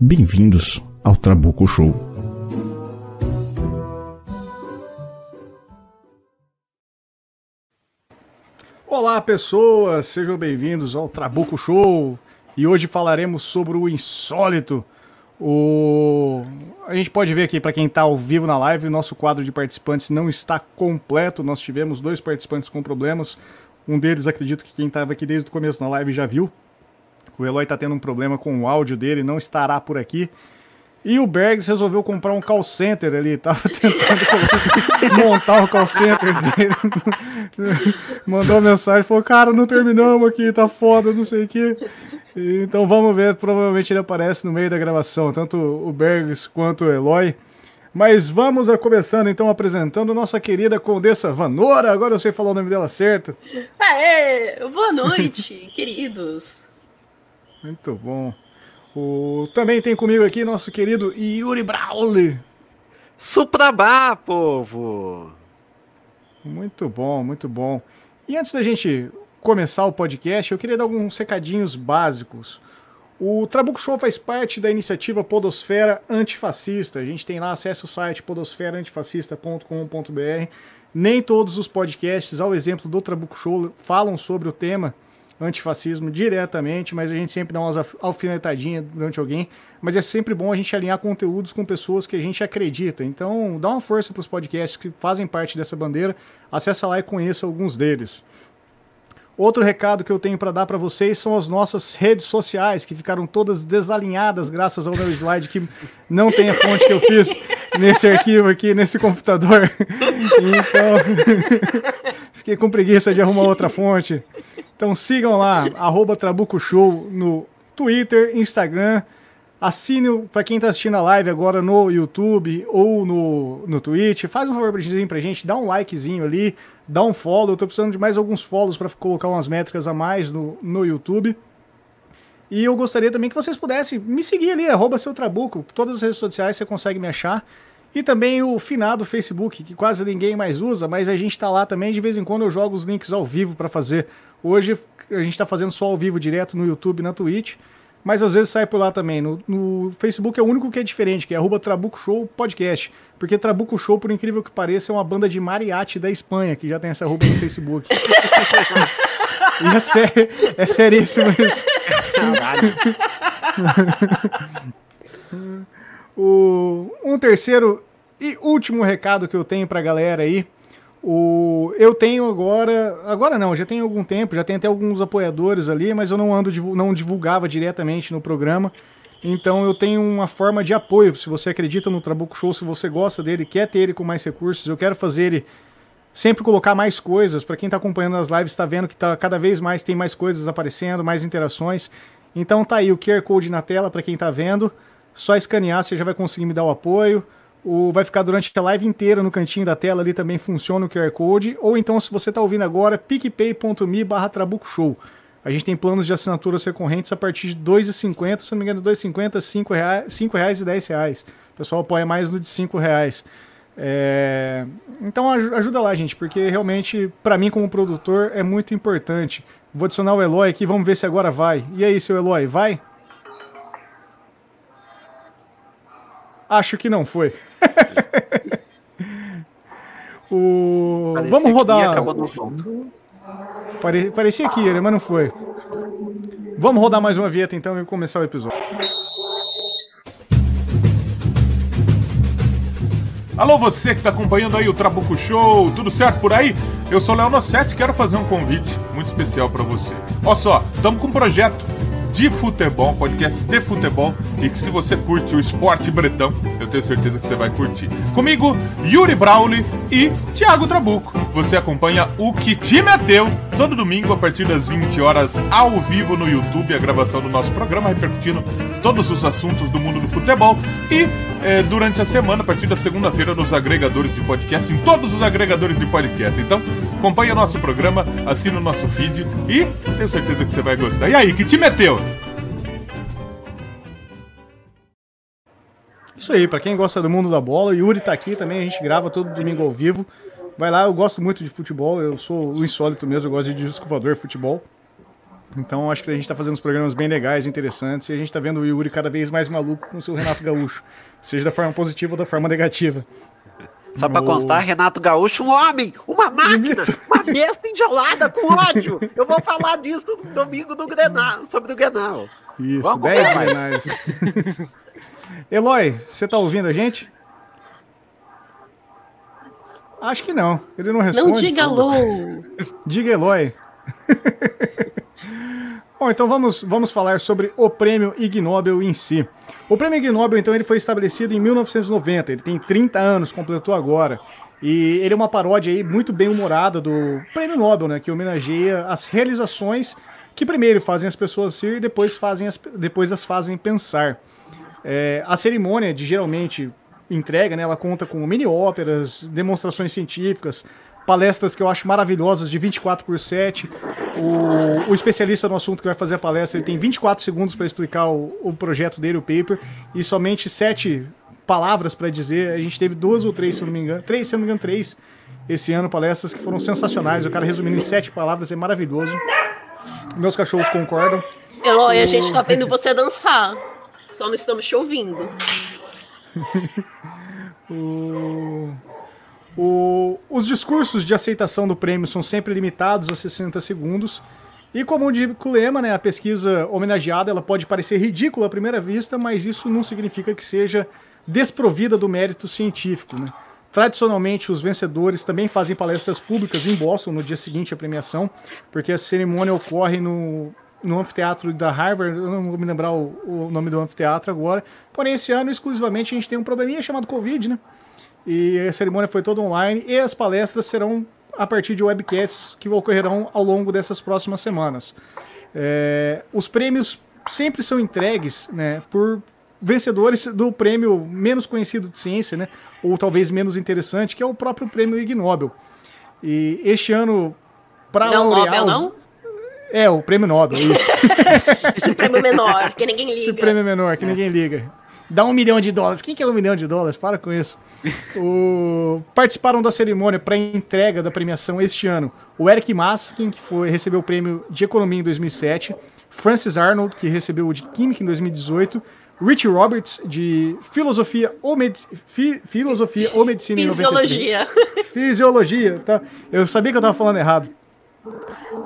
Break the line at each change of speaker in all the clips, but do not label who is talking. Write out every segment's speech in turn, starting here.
Bem-vindos ao Trabuco Show.
Olá, pessoas, sejam bem-vindos ao Trabuco Show. E hoje falaremos sobre o insólito. O... A gente pode ver aqui, para quem está ao vivo na live, o nosso quadro de participantes não está completo. Nós tivemos dois participantes com problemas. Um deles, acredito que quem estava aqui desde o começo da live já viu. O Eloy está tendo um problema com o áudio dele, não estará por aqui. E o Bergs resolveu comprar um call center ali, tava tentando montar o call center dele. Mandou mensagem, falou, cara, não terminamos aqui, tá foda, não sei o quê. Então vamos ver, provavelmente ele aparece no meio da gravação, tanto o Bergs quanto o Eloy. Mas vamos a começando então apresentando nossa querida Condessa Vanora. Agora eu sei falar o nome dela certo.
Aê! Boa noite, queridos.
Muito bom. O... Também tem comigo aqui nosso querido Yuri Brawley.
Suprabá, povo!
Muito bom, muito bom. E antes da gente começar o podcast, eu queria dar alguns recadinhos básicos. O Trabuco Show faz parte da iniciativa Podosfera Antifascista. A gente tem lá, acesse o site podosferaantifascista.com.br. Nem todos os podcasts, ao exemplo do Trabuco Show, falam sobre o tema antifascismo diretamente, mas a gente sempre dá umas alfinetadinhas durante alguém. Mas é sempre bom a gente alinhar conteúdos com pessoas que a gente acredita. Então, dá uma força para os podcasts que fazem parte dessa bandeira. Acessa lá e conheça alguns deles. Outro recado que eu tenho para dar para vocês são as nossas redes sociais, que ficaram todas desalinhadas graças ao meu slide, que não tem a fonte que eu fiz nesse arquivo aqui, nesse computador. Então, fiquei com preguiça de arrumar outra fonte. Então sigam lá, arroba Trabuco Show no Twitter, Instagram. Assine para quem está assistindo a live agora no YouTube ou no, no Twitch. Faz um favor pra gente, dá um likezinho ali, dá um follow. Eu tô precisando de mais alguns follows para colocar umas métricas a mais no, no YouTube. E eu gostaria também que vocês pudessem me seguir ali, arroba seu Trabuco. Todas as redes sociais você consegue me achar. E também o finado Facebook, que quase ninguém mais usa, mas a gente está lá também. De vez em quando eu jogo os links ao vivo para fazer. Hoje a gente está fazendo só ao vivo direto no YouTube e na Twitch mas às vezes sai por lá também. No, no, Facebook é o único que é diferente, que é arroba Trabuco Show Podcast. Porque Trabuco Show, por incrível que pareça, é uma banda de mariachi da Espanha, que já tem essa arroba no Facebook. e é, sério, é seríssimo isso. Caralho. o, um terceiro e último recado que eu tenho pra galera aí o, eu tenho agora, agora não, já tem algum tempo, já tem até alguns apoiadores ali, mas eu não ando, não divulgava diretamente no programa. Então eu tenho uma forma de apoio. Se você acredita no Trabuco Show, se você gosta dele, quer ter ele com mais recursos, eu quero fazer ele sempre colocar mais coisas. Para quem está acompanhando as lives, está vendo que tá, cada vez mais tem mais coisas aparecendo, mais interações. Então tá aí o QR Code na tela para quem está vendo. Só escanear, você já vai conseguir me dar o apoio. O, vai ficar durante a live inteira no cantinho da tela ali também funciona o QR Code. Ou então, se você está ouvindo agora, picpay.me barra Trabuco Show. A gente tem planos de assinaturas recorrentes a partir de R$ 2,50, se não me engano, R$ 2,50, R$ reais, R$ reais e R$ reais. O pessoal apoia mais no de R$ reais. É... Então ajuda lá, gente, porque realmente, para mim como produtor, é muito importante. Vou adicionar o Eloy aqui, vamos ver se agora vai. E aí, seu Eloy, vai? Acho que não foi. o... Vamos rodar. Pare... Parecia que ia, mas não foi. Vamos rodar mais uma vinheta então e começar o episódio.
Alô, você que está acompanhando aí o Trabuco Show, tudo certo por aí? Eu sou o Léo Nossetti, quero fazer um convite muito especial para você. Olha só, estamos com um projeto de futebol, podcast de futebol, e que se você curte o esporte bretão, eu tenho certeza que você vai curtir. Comigo, Yuri Brauli e Thiago Trabuco. Você acompanha o Que Te Meteu todo domingo a partir das 20 horas ao vivo no YouTube, a gravação do nosso programa, repercutindo todos os assuntos do mundo do futebol e é, durante a semana, a partir da segunda-feira, nos agregadores de podcast, em todos os agregadores de podcast. Então, acompanhe o nosso programa, assina o nosso feed e tenho certeza que você vai gostar. E aí, que te meteu?
Isso aí, pra quem gosta do mundo da bola, o Yuri tá aqui também, a gente grava todo domingo ao vivo. Vai lá, eu gosto muito de futebol, eu sou o insólito mesmo, eu gosto de desculpador futebol. Então acho que a gente tá fazendo uns programas bem legais, interessantes, e a gente tá vendo o Yuri cada vez mais maluco com o seu Renato Gaúcho. Seja da forma positiva ou da forma negativa.
Só pra constar, Renato Gaúcho, um homem, uma máquina, uma besta enjaulada com ódio. Eu vou falar disso no domingo do Grenal, sobre o Grenal.
Isso,
Vamos
10
comer,
grenais. Eloy, você tá ouvindo a gente? Acho que não. Ele não responde.
Não diga alô.
Diga Eloy. Bom, então vamos, vamos falar sobre o prêmio Ig Nobel em si. O prêmio Ig Nobel, então, ele foi estabelecido em 1990. Ele tem 30 anos, completou agora. E ele é uma paródia aí muito bem humorada do prêmio Nobel, né? Que homenageia as realizações que primeiro fazem as pessoas rir e depois, fazem as, depois as fazem pensar. É, a cerimônia de geralmente entrega, né, ela conta com mini óperas, demonstrações científicas, palestras que eu acho maravilhosas de 24 por 7. O, o especialista no assunto que vai fazer a palestra ele tem 24 segundos para explicar o, o projeto dele, o paper, e somente sete palavras para dizer. A gente teve duas ou três, se não me engano, três, se eu não me engano, três esse ano, palestras que foram sensacionais. O cara resumindo em sete palavras é maravilhoso. Meus cachorros concordam.
Eloy, a gente tá vendo você dançar. Só não estamos te ouvindo.
O- o- os discursos de aceitação do prêmio são sempre limitados a 60 segundos. E como diz o lema, né, a pesquisa homenageada ela pode parecer ridícula à primeira vista, mas isso não significa que seja desprovida do mérito científico. Né? Tradicionalmente, os vencedores também fazem palestras públicas em Boston no dia seguinte à premiação, porque a cerimônia ocorre no, no anfiteatro da Harvard, eu não vou me lembrar o, o nome do anfiteatro agora. Porém, esse ano, exclusivamente, a gente tem um probleminha chamado Covid, né? E a cerimônia foi toda online e as palestras serão a partir de webcasts que ocorrerão ao longo dessas próximas semanas. É, os prêmios sempre são entregues né, por vencedores do prêmio menos conhecido de ciência, né, ou talvez menos interessante, que é o próprio prêmio Ig Nobel. E este ano, para laurear
Nobel,
os-
não?
É, o prêmio Nobel, isso.
Esse prêmio menor, que ninguém liga.
Esse prêmio menor, que ninguém liga. Dá um milhão de dólares. Quem quer um milhão de dólares? Para com isso. O- Participaram da cerimônia para entrega da premiação este ano o Eric Maskin, que foi, recebeu o prêmio de Economia em 2007, Francis Arnold, que recebeu o de Química em 2018, Rich Roberts, de Filosofia ou, Medici- Fi- Filosofia ou Medicina em 93.
Fisiologia.
Fisiologia, tá? Eu sabia que eu tava falando errado.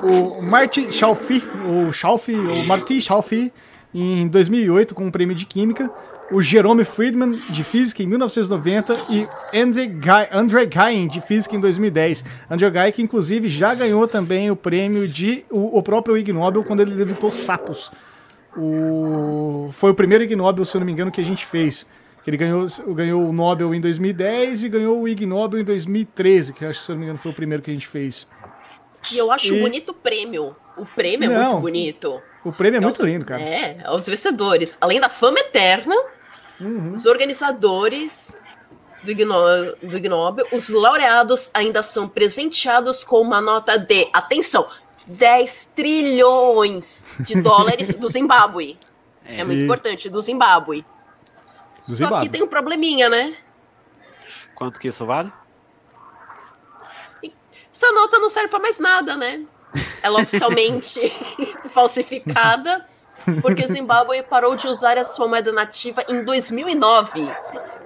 O Marty Chalfi, ou Chalfi, ou Marty Chalfi, em 2008, com o prêmio de Química. O Jerome Friedman, de Física, em 1990. E André Guy, de Física, em 2010. André Guy, que inclusive já ganhou também o prêmio de... O, o próprio Ig Nobel, quando ele levitou sapos. O, foi o primeiro Ig Nobel, se eu não me engano, que a gente fez. Ele ganhou, ganhou o Nobel em 2010 e ganhou o Ig Nobel em 2013, que acho que, se eu não me engano, foi o primeiro que a gente fez.
E eu acho
E-
bonito o prêmio. O prêmio é
Não.
muito bonito.
O prêmio é muito
aos-
lindo, cara.
É, aos vencedores. Além da fama eterna,
Uhum.
os organizadores do Ig, No- do Ig Nobel, os laureados ainda são presenteados com uma nota de, atenção, 10 trilhões de dólares do Zimbábue. É, muito importante, do Zimbábue.
Do
Só
Zimbábue.
que tem um probleminha, né?
Quanto que isso vale?
Essa nota não serve pra mais nada, né? Ela é oficialmente falsificada, porque o Zimbábue parou de usar a sua moeda nativa em 2009,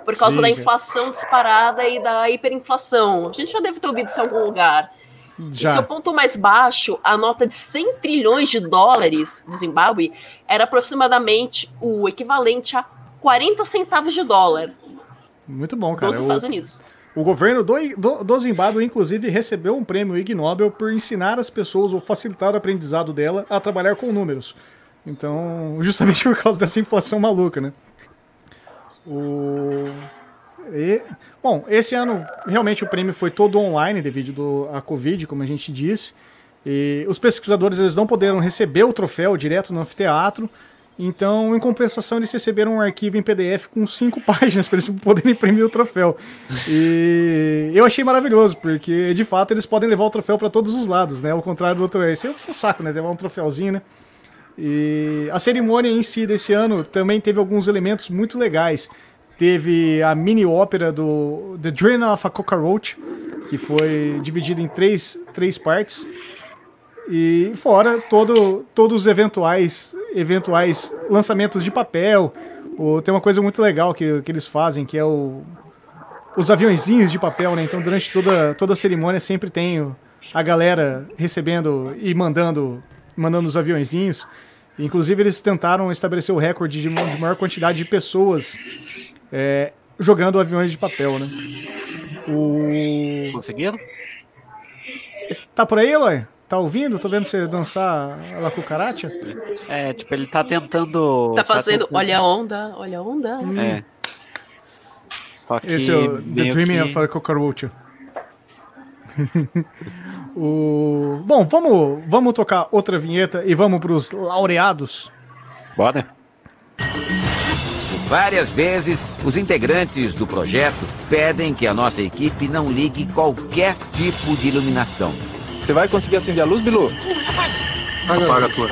por causa
Sim,
da inflação disparada e da hiperinflação. A gente já deve ter ouvido isso em algum lugar. E
Já.
seu ponto mais baixo, a nota de 100 trilhões de dólares do Zimbábue era aproximadamente o equivalente a 40 centavos de dólar
Muito bom, cara.
dos
O,
Estados Unidos.
O governo do, do, do Zimbábue, inclusive, recebeu um prêmio Ig Nobel por ensinar as pessoas ou facilitar o aprendizado dela a trabalhar com números. Então, justamente por causa dessa inflação maluca, né? O... E, bom, esse ano realmente o prêmio foi todo online devido à Covid, como a gente disse. E os pesquisadores eles não puderam receber o troféu direto no anfiteatro. Então, em compensação, eles receberam um arquivo em PDF com cinco páginas para eles poderem imprimir o troféu. E eu achei maravilhoso, porque de fato eles podem levar o troféu para todos os lados, né? Ao contrário do outro, esse é um saco, né? Levar um troféuzinho, né? E a cerimônia em si desse ano também teve alguns elementos muito legais. Teve a mini ópera do The Dream of a Cockroach, que foi dividida em três, três partes. E fora todo, todos os eventuais, eventuais lançamentos de papel. O, tem uma coisa muito legal que, que eles fazem, que é o, os aviãozinhos de papel, né? Então durante toda, toda a cerimônia sempre tem a galera recebendo e mandando, mandando os aviãozinhos. Inclusive eles tentaram estabelecer o recorde de, de maior quantidade de pessoas é, jogando aviões de papel, né? O...
Conseguiram?
Tá por aí, Eloy? Tá ouvindo? Tô vendo você dançar lá com o karate?
É, tipo, ele tá tentando.
Tá fazendo,
tentando-
olha a onda, olha a onda.
É. Só que.
Esse é o The Dreaming
que-
of Cockroach. o... Bom, vamos, vamos tocar outra vinheta e vamos pros laureados.
Bora.
Várias vezes, os integrantes do projeto pedem que a nossa equipe não ligue qualquer tipo de iluminação.
Você vai conseguir acender a luz, Bilu? Apaga a tua.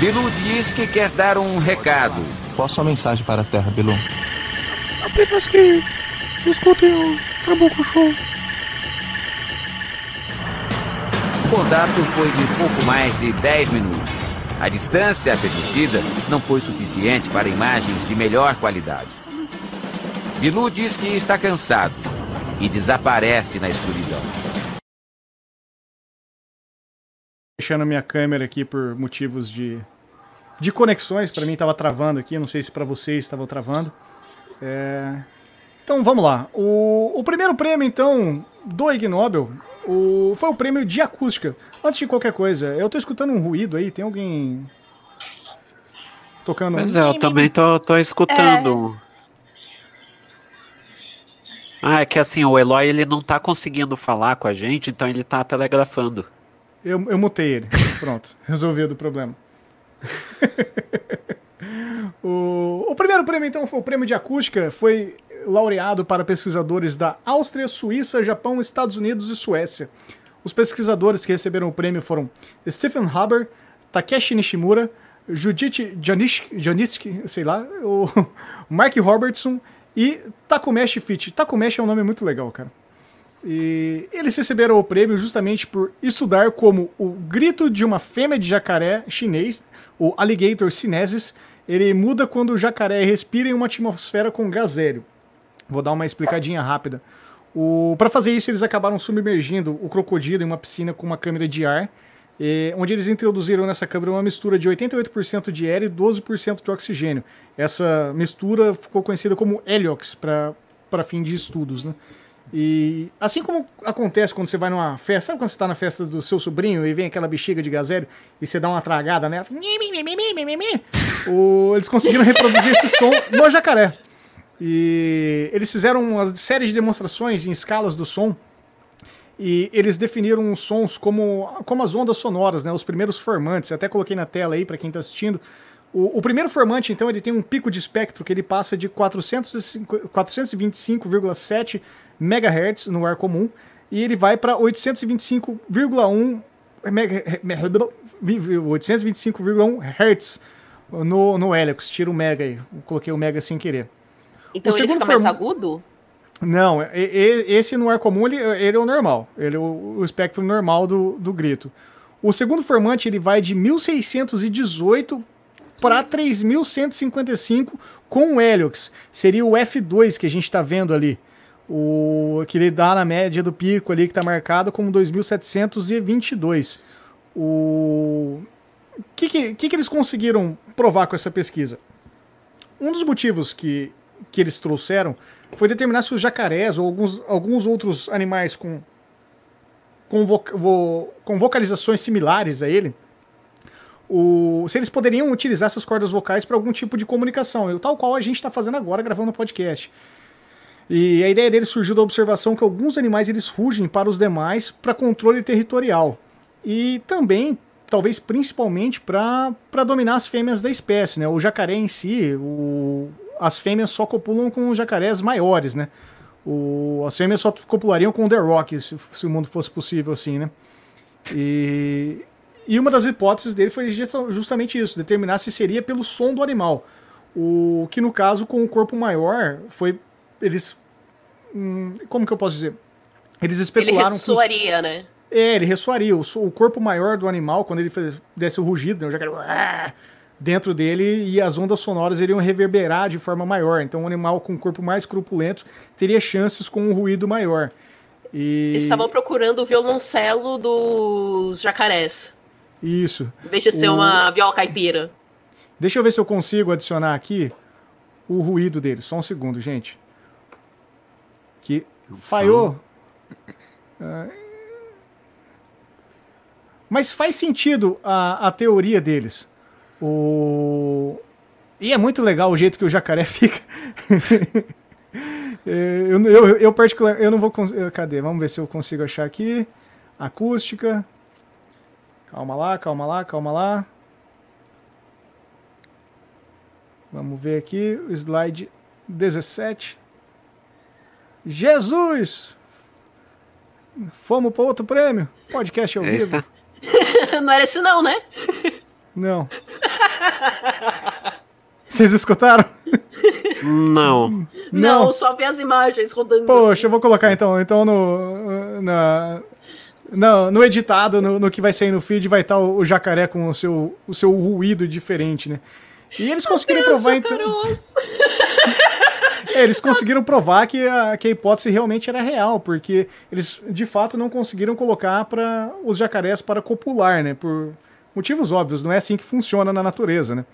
Bilu diz que quer dar um recado.
Qual a sua mensagem para a Terra, Bilu?
Apenas que escutem o Trabuco Show.
O contato foi de pouco mais de 10 minutos. A distância permitida não foi suficiente para imagens de melhor qualidade. Bilu diz que está cansado e desaparece na escuridão.
Fechando minha câmera aqui por motivos de, de conexões. Pra mim tava travando aqui, não sei se pra vocês estava travando. É, Então vamos lá. O, o primeiro prêmio, então, do Ig Nobel o... foi o prêmio de acústica. Antes de qualquer coisa, eu tô escutando um ruído aí, tem alguém tocando
Pois
um...
é, eu também tô, tô escutando. Ah, é que assim, o Eloy ele não tá conseguindo falar com a gente, então ele tá telegrafando.
Eu, eu mutei ele. Pronto, resolvido o problema. o, o primeiro prêmio, então, foi o prêmio de acústica. Foi laureado para pesquisadores da Áustria, Suíça, Japão, Estados Unidos e Suécia. Os pesquisadores que receberam o prêmio foram Stephen Haber, Takeshi Nishimura, Judith Janiski, sei lá, o Mark Robertson e Takumeshi Fitch. Takumeshi é um nome muito legal, cara. E eles receberam o prêmio justamente por estudar como o grito de uma fêmea de jacaré chinês, o Alligator sinensis, ele muda quando o jacaré respira em uma atmosfera com gás hélio. Vou dar uma explicadinha rápida. Para fazer isso, eles acabaram submergindo o crocodilo em uma piscina com uma câmera de ar, eh, onde eles introduziram nessa câmera uma mistura de 88% de hélio e 12% de oxigênio. Essa mistura ficou conhecida como Heliox para fim de estudos. Né? E assim como acontece quando você vai numa festa, sabe quando você tá na festa do seu sobrinho e vem aquela bexiga de gás hélio e você dá uma tragada nela? O- eles conseguiram reproduzir esse som no jacaré. E eles fizeram uma série de demonstrações em escalas do som. E eles definiram os sons como, como as ondas sonoras, né? Os primeiros formantes. Até coloquei na tela aí para quem está assistindo. O, o primeiro formante, então, ele tem um pico de espectro que ele passa de 405 425,7 MHz no ar comum e ele vai para 825,1 mega- me- 825,1 Hz no, no Helix. Tira o mega aí. Eu coloquei o mega sem querer.
Então
O
ele
segundo
fica mais
form-
agudo?
Não, esse no ar comum ele, ele é o normal. Ele é o, o espectro normal do, do grito. O segundo formante ele vai de 1618 para 3155 com o Heliox. Seria o F2 que a gente está vendo ali. O que ele dá na média do pico ali que está marcado como 2722. O que, que, que, que eles conseguiram provar com essa pesquisa? Um dos motivos que, que eles trouxeram foi determinar se os jacarés ou alguns, alguns outros animais com, com, vo- vo- com vocalizações similares a ele, o, se eles poderiam utilizar essas cordas vocais para algum tipo de comunicação, tal qual a gente está fazendo agora gravando o podcast. E a ideia deles surgiu da observação que alguns animais eles rugem para os demais para controle territorial. E também, talvez principalmente, para dominar as fêmeas da espécie. Né? O jacaré em si, o, as fêmeas só copulam com jacarés maiores. Né? O, as fêmeas só copulariam com o The Rock, se, se o mundo fosse possível assim. Né? E, e uma das hipóteses dele foi justamente isso, determinar se seria pelo som do animal. O que no caso com o corpo maior foi eles. Hum, como que eu posso dizer? Eles especularam. Ele
ressoaria, os... né?
É, ele ressoaria. O, o, corpo maior do animal, quando ele desse o rugido, né, o jacaré, dentro dele e as ondas sonoras iriam reverberar de forma maior. Então, um animal com um corpo mais corpulento teria chances com um ruído maior. E...
Eles estavam procurando o violoncelo dos jacarés.
Isso.
Em vez de ser o... uma viola caipira.
Deixa eu ver se eu consigo adicionar aqui o ruído dele. Só um segundo, gente que falhou. Mas faz sentido a, a teoria deles. O... E é muito legal o jeito que o jacaré fica. eu, eu, eu, particular, eu não vou. Cadê? Vamos ver se eu consigo achar aqui. Acústica. Calma lá, calma lá, calma lá. Vamos ver aqui o slide 17. Jesus! Fomos para outro prêmio. Podcast ao Eita.
vivo. não era esse não, né?
Não. Vocês escutaram?
Não.
Não, não só ver as imagens rodando.
Poxa, assim. eu vou colocar então, então no, na, no, no editado, no, no, que vai sair no feed, vai estar o, o, jacaré com o seu, o seu ruído diferente, né? E eles conseguiram provar então. Eles conseguiram provar que a, que a hipótese realmente era real, porque eles de fato não conseguiram colocar para os jacarés para copular, né? Por motivos óbvios, não é assim que funciona na natureza, né?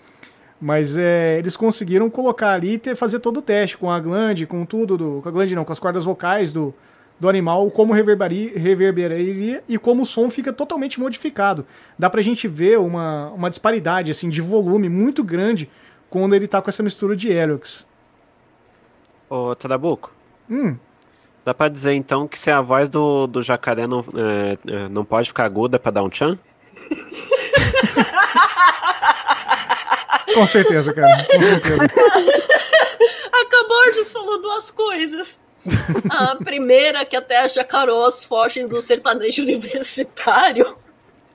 Mas é, eles conseguiram colocar ali e fazer todo o teste com a glande, com tudo, do, com a glande não, com as cordas vocais do, do animal, como reverberaria, reverberaria e como o som fica totalmente modificado. Dá pra gente ver uma, uma disparidade assim de volume muito grande quando ele tá com essa mistura de helix.
Ô, Trabuco.
Hum.
Dá pra dizer então que se a voz do, do jacaré não, é, é não pode ficar aguda pra dar um tchan?
com certeza, cara. Com certeza.
A Caborges falou duas coisas. A primeira, que até as jacarós fogem do sertanejo universitário.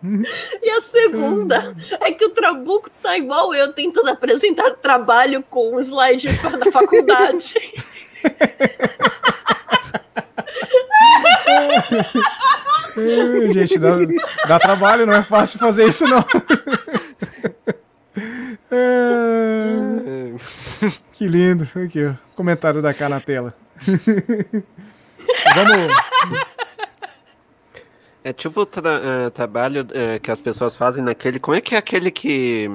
E a segunda é que o Trabuco tá igual eu tentando apresentar trabalho com um slide na faculdade.
gente, dá, dá, trabalho, não é fácil fazer isso não. É, que lindo. Aqui, ó, comentário da cá na tela. Vamos.
É tipo tra é, trabalho é, que as pessoas fazem naquele. Como é que é aquele que.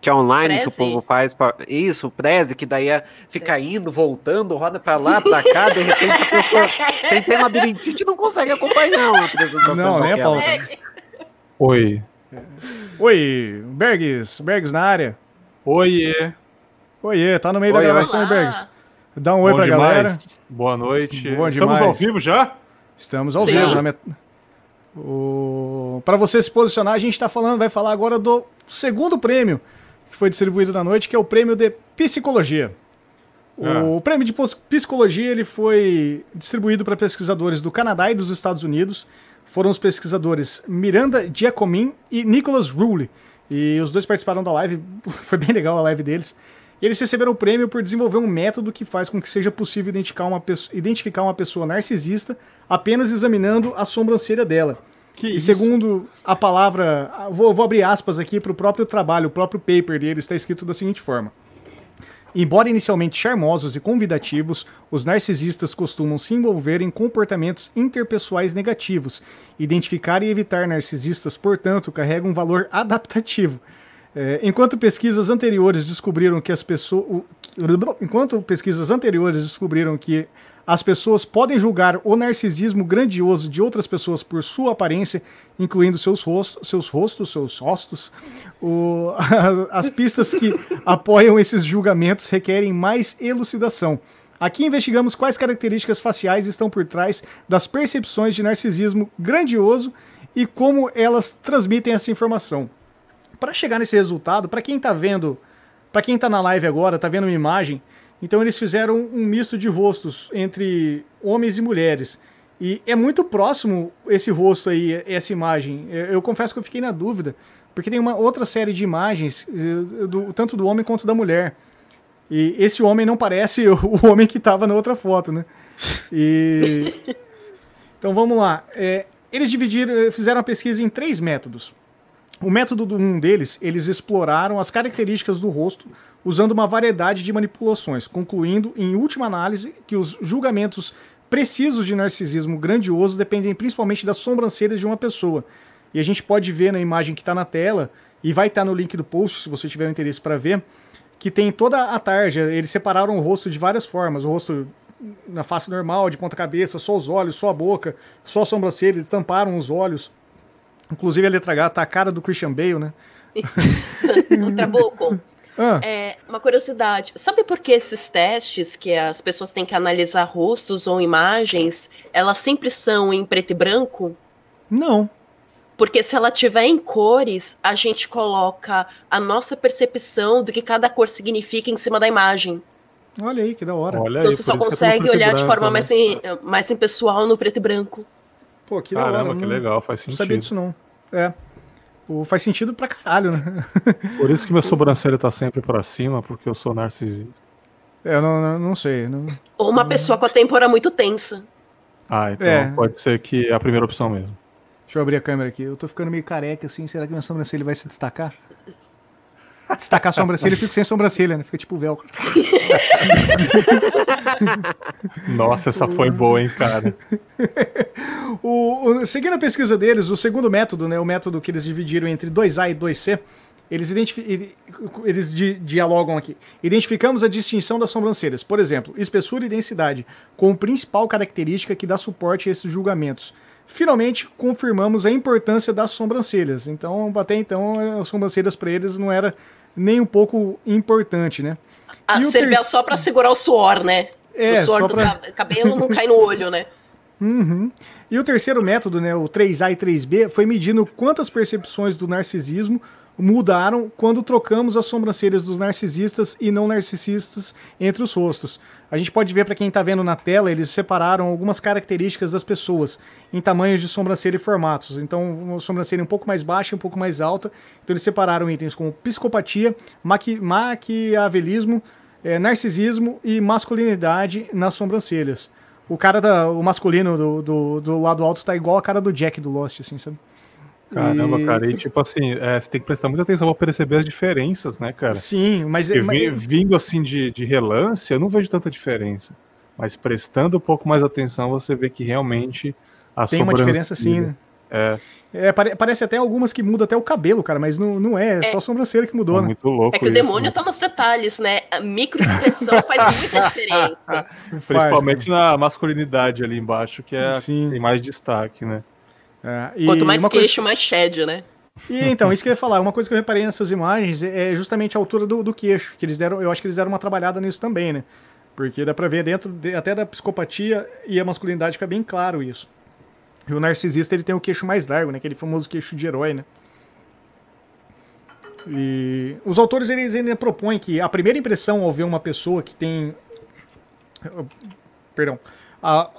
Que é online, Prezi? que o povo faz. Pra, isso, o Prezi, que daí é, fica indo, voltando, roda pra lá, pra cá, de repente a pessoa. Quem tem labirintite não consegue acompanhar
uma Não, né, Paulo?
Oi.
Oi, Bergs, Bergs na área.
Oiê.
Oiê, tá no meio Oi, da gravação, Bergs. Dá um oi Bom pra demais. galera.
Boa noite.
Bom
Estamos
demais.
ao vivo já?
Estamos ao Sim. vivo. Na met... O... Para você se posicionar, a gente está falando, vai falar agora do segundo prêmio que foi distribuído na noite, que é o prêmio de psicologia. Ah. O prêmio de psicologia ele foi distribuído para pesquisadores do Canadá e dos Estados Unidos. Foram os pesquisadores Miranda Giacomin e Nicholas Rule. E os dois participaram da live, foi bem legal a live deles. E eles receberam o prêmio por desenvolver um método que faz com que seja possível identificar uma, identificar uma pessoa narcisista apenas examinando a sobrancelha dela. Que e isso? segundo a palavra, vou, vou abrir aspas aqui para o próprio trabalho, o próprio paper dele está escrito da seguinte forma. Embora inicialmente charmosos e convidativos, os narcisistas costumam se envolver em comportamentos interpessoais negativos. Identificar e evitar narcisistas, portanto, carrega um valor adaptativo. É, enquanto pesquisas anteriores descobriram que as pessoas. Enquanto pesquisas anteriores descobriram que As pessoas podem julgar o narcisismo grandioso de outras pessoas por sua aparência, incluindo seus rostos, seus, rostos, seus rostos. O, as pistas que apoiam esses julgamentos requerem mais elucidação. Aqui investigamos quais características faciais estão por trás das percepções de narcisismo grandioso e como elas transmitem essa informação. Para chegar nesse resultado, para quem está vendo, para quem está na live agora, está vendo uma imagem, então eles fizeram um misto de rostos entre homens e mulheres. E é muito próximo esse rosto aí, essa imagem. Eu, confesso que eu fiquei na dúvida, porque tem uma outra série de imagens, eh, do, tanto do homem quanto da mulher. E esse homem não parece o homem que estava na outra foto, né? E... Então vamos lá. É, eles dividiram, fizeram a pesquisa em três métodos. O método um deles, eles exploraram as características do rosto usando uma variedade de manipulações, concluindo, em última análise, que os julgamentos precisos de narcisismo grandioso dependem principalmente das sobrancelhas de uma pessoa. E a gente pode ver na imagem que está na tela, e vai estar tá no link do post, se você tiver interesse para ver, que tem toda a tarja, eles separaram o rosto de várias formas, o rosto na face normal, de ponta cabeça, só os olhos, só a boca, só a sobrancelha, eles tamparam os olhos. Inclusive a letra H tá a cara do Christian Bale, né?
Trabuco. Ah. É, uma curiosidade, sabe por que esses testes que as pessoas têm que analisar rostos ou imagens, elas sempre são em preto e branco?
Não.
Porque se ela tiver em cores, a gente coloca a nossa percepção do que cada cor significa em cima da imagem.
Olha aí, que da hora.
Olha então aí, você só consegue olhar branco, de forma né? mais, em, mais impessoal no preto e branco.
Pô, que Caramba, da hora.
Caramba, que legal, faz sentido. Não
sabia disso não. É. O, faz sentido pra caralho, né?
Por isso que minha sobrancelha tá sempre pra cima, porque eu sou narcisista.
É, eu não, não, não sei. Não...
Ou uma pessoa com a têmpora muito tensa.
Ah, então é. pode ser que é a primeira opção mesmo.
Deixa eu abrir a câmera aqui. Eu tô ficando meio careca assim. Será que minha sobrancelha vai se destacar? Destacar a sobrancelha, eu fico sem sobrancelha, né? Fica tipo velcro.
Nossa, essa foi boa, hein, cara.
o, o, seguindo a pesquisa deles, o segundo método, né, o método que eles dividiram entre 2A e 2C, eles, eles di dialogam aqui. Identificamos a distinção das sobrancelhas. Por exemplo, espessura e densidade, como principal característica que dá suporte a esses julgamentos finalmente confirmamos a importância das sobrancelhas. Então, até então, as sobrancelhas para eles não era nem um pouco importante, né?
Ah, servia ter... só para segurar o suor, né? É, o suor do pra... cabelo não cai no olho, né?
Uhum. E o terceiro método, né, o 3A e 3B, foi medindo quantas percepções do narcisismo mudaram quando trocamos as sobrancelhas dos narcisistas e não narcisistas entre os rostos. A gente pode ver para quem está vendo na tela, eles separaram algumas características das pessoas em tamanhos de sobrancelha e formatos. Então, uma sobrancelha um pouco mais baixa e um pouco mais alta. Então, eles separaram itens como psicopatia, maqui maquiavelismo, é, narcisismo e masculinidade nas sobrancelhas. O cara da, o masculino do, do, do lado alto está igual a cara do Jack do Lost, assim, sabe?
Caramba, e... cara, e tipo assim, é, você tem que prestar muita atenção pra perceber as diferenças, né, cara?
Sim, mas.
mas... Vindo assim de, de relance, eu não vejo tanta diferença. Mas prestando um pouco mais atenção, você vê que realmente
a Tem uma diferença sim, né?
É.
É, parece até algumas que mudam até o cabelo, cara, mas não, não é, é, só a sobrancelha que mudou, é né?
Muito louco.
É que o demônio isso, tá nos detalhes, né? A microexpressão faz muita diferença.
Principalmente faz, na masculinidade ali embaixo, que é tem mais destaque, né?
É, Quanto mais queixo, coisa... mais shed, né?
E então, isso que eu ia falar, uma coisa que eu reparei nessas imagens é justamente a altura do, do queixo, que eles deram, eu acho que eles deram uma trabalhada nisso também, né? Porque dá pra ver dentro de, até da psicopatia e a masculinidade fica bem claro isso. E o narcisista ele tem o queixo mais largo, né? Aquele famoso queixo de herói, né? E os autores eles ainda propõem que a primeira impressão ao ver uma pessoa que tem perdão,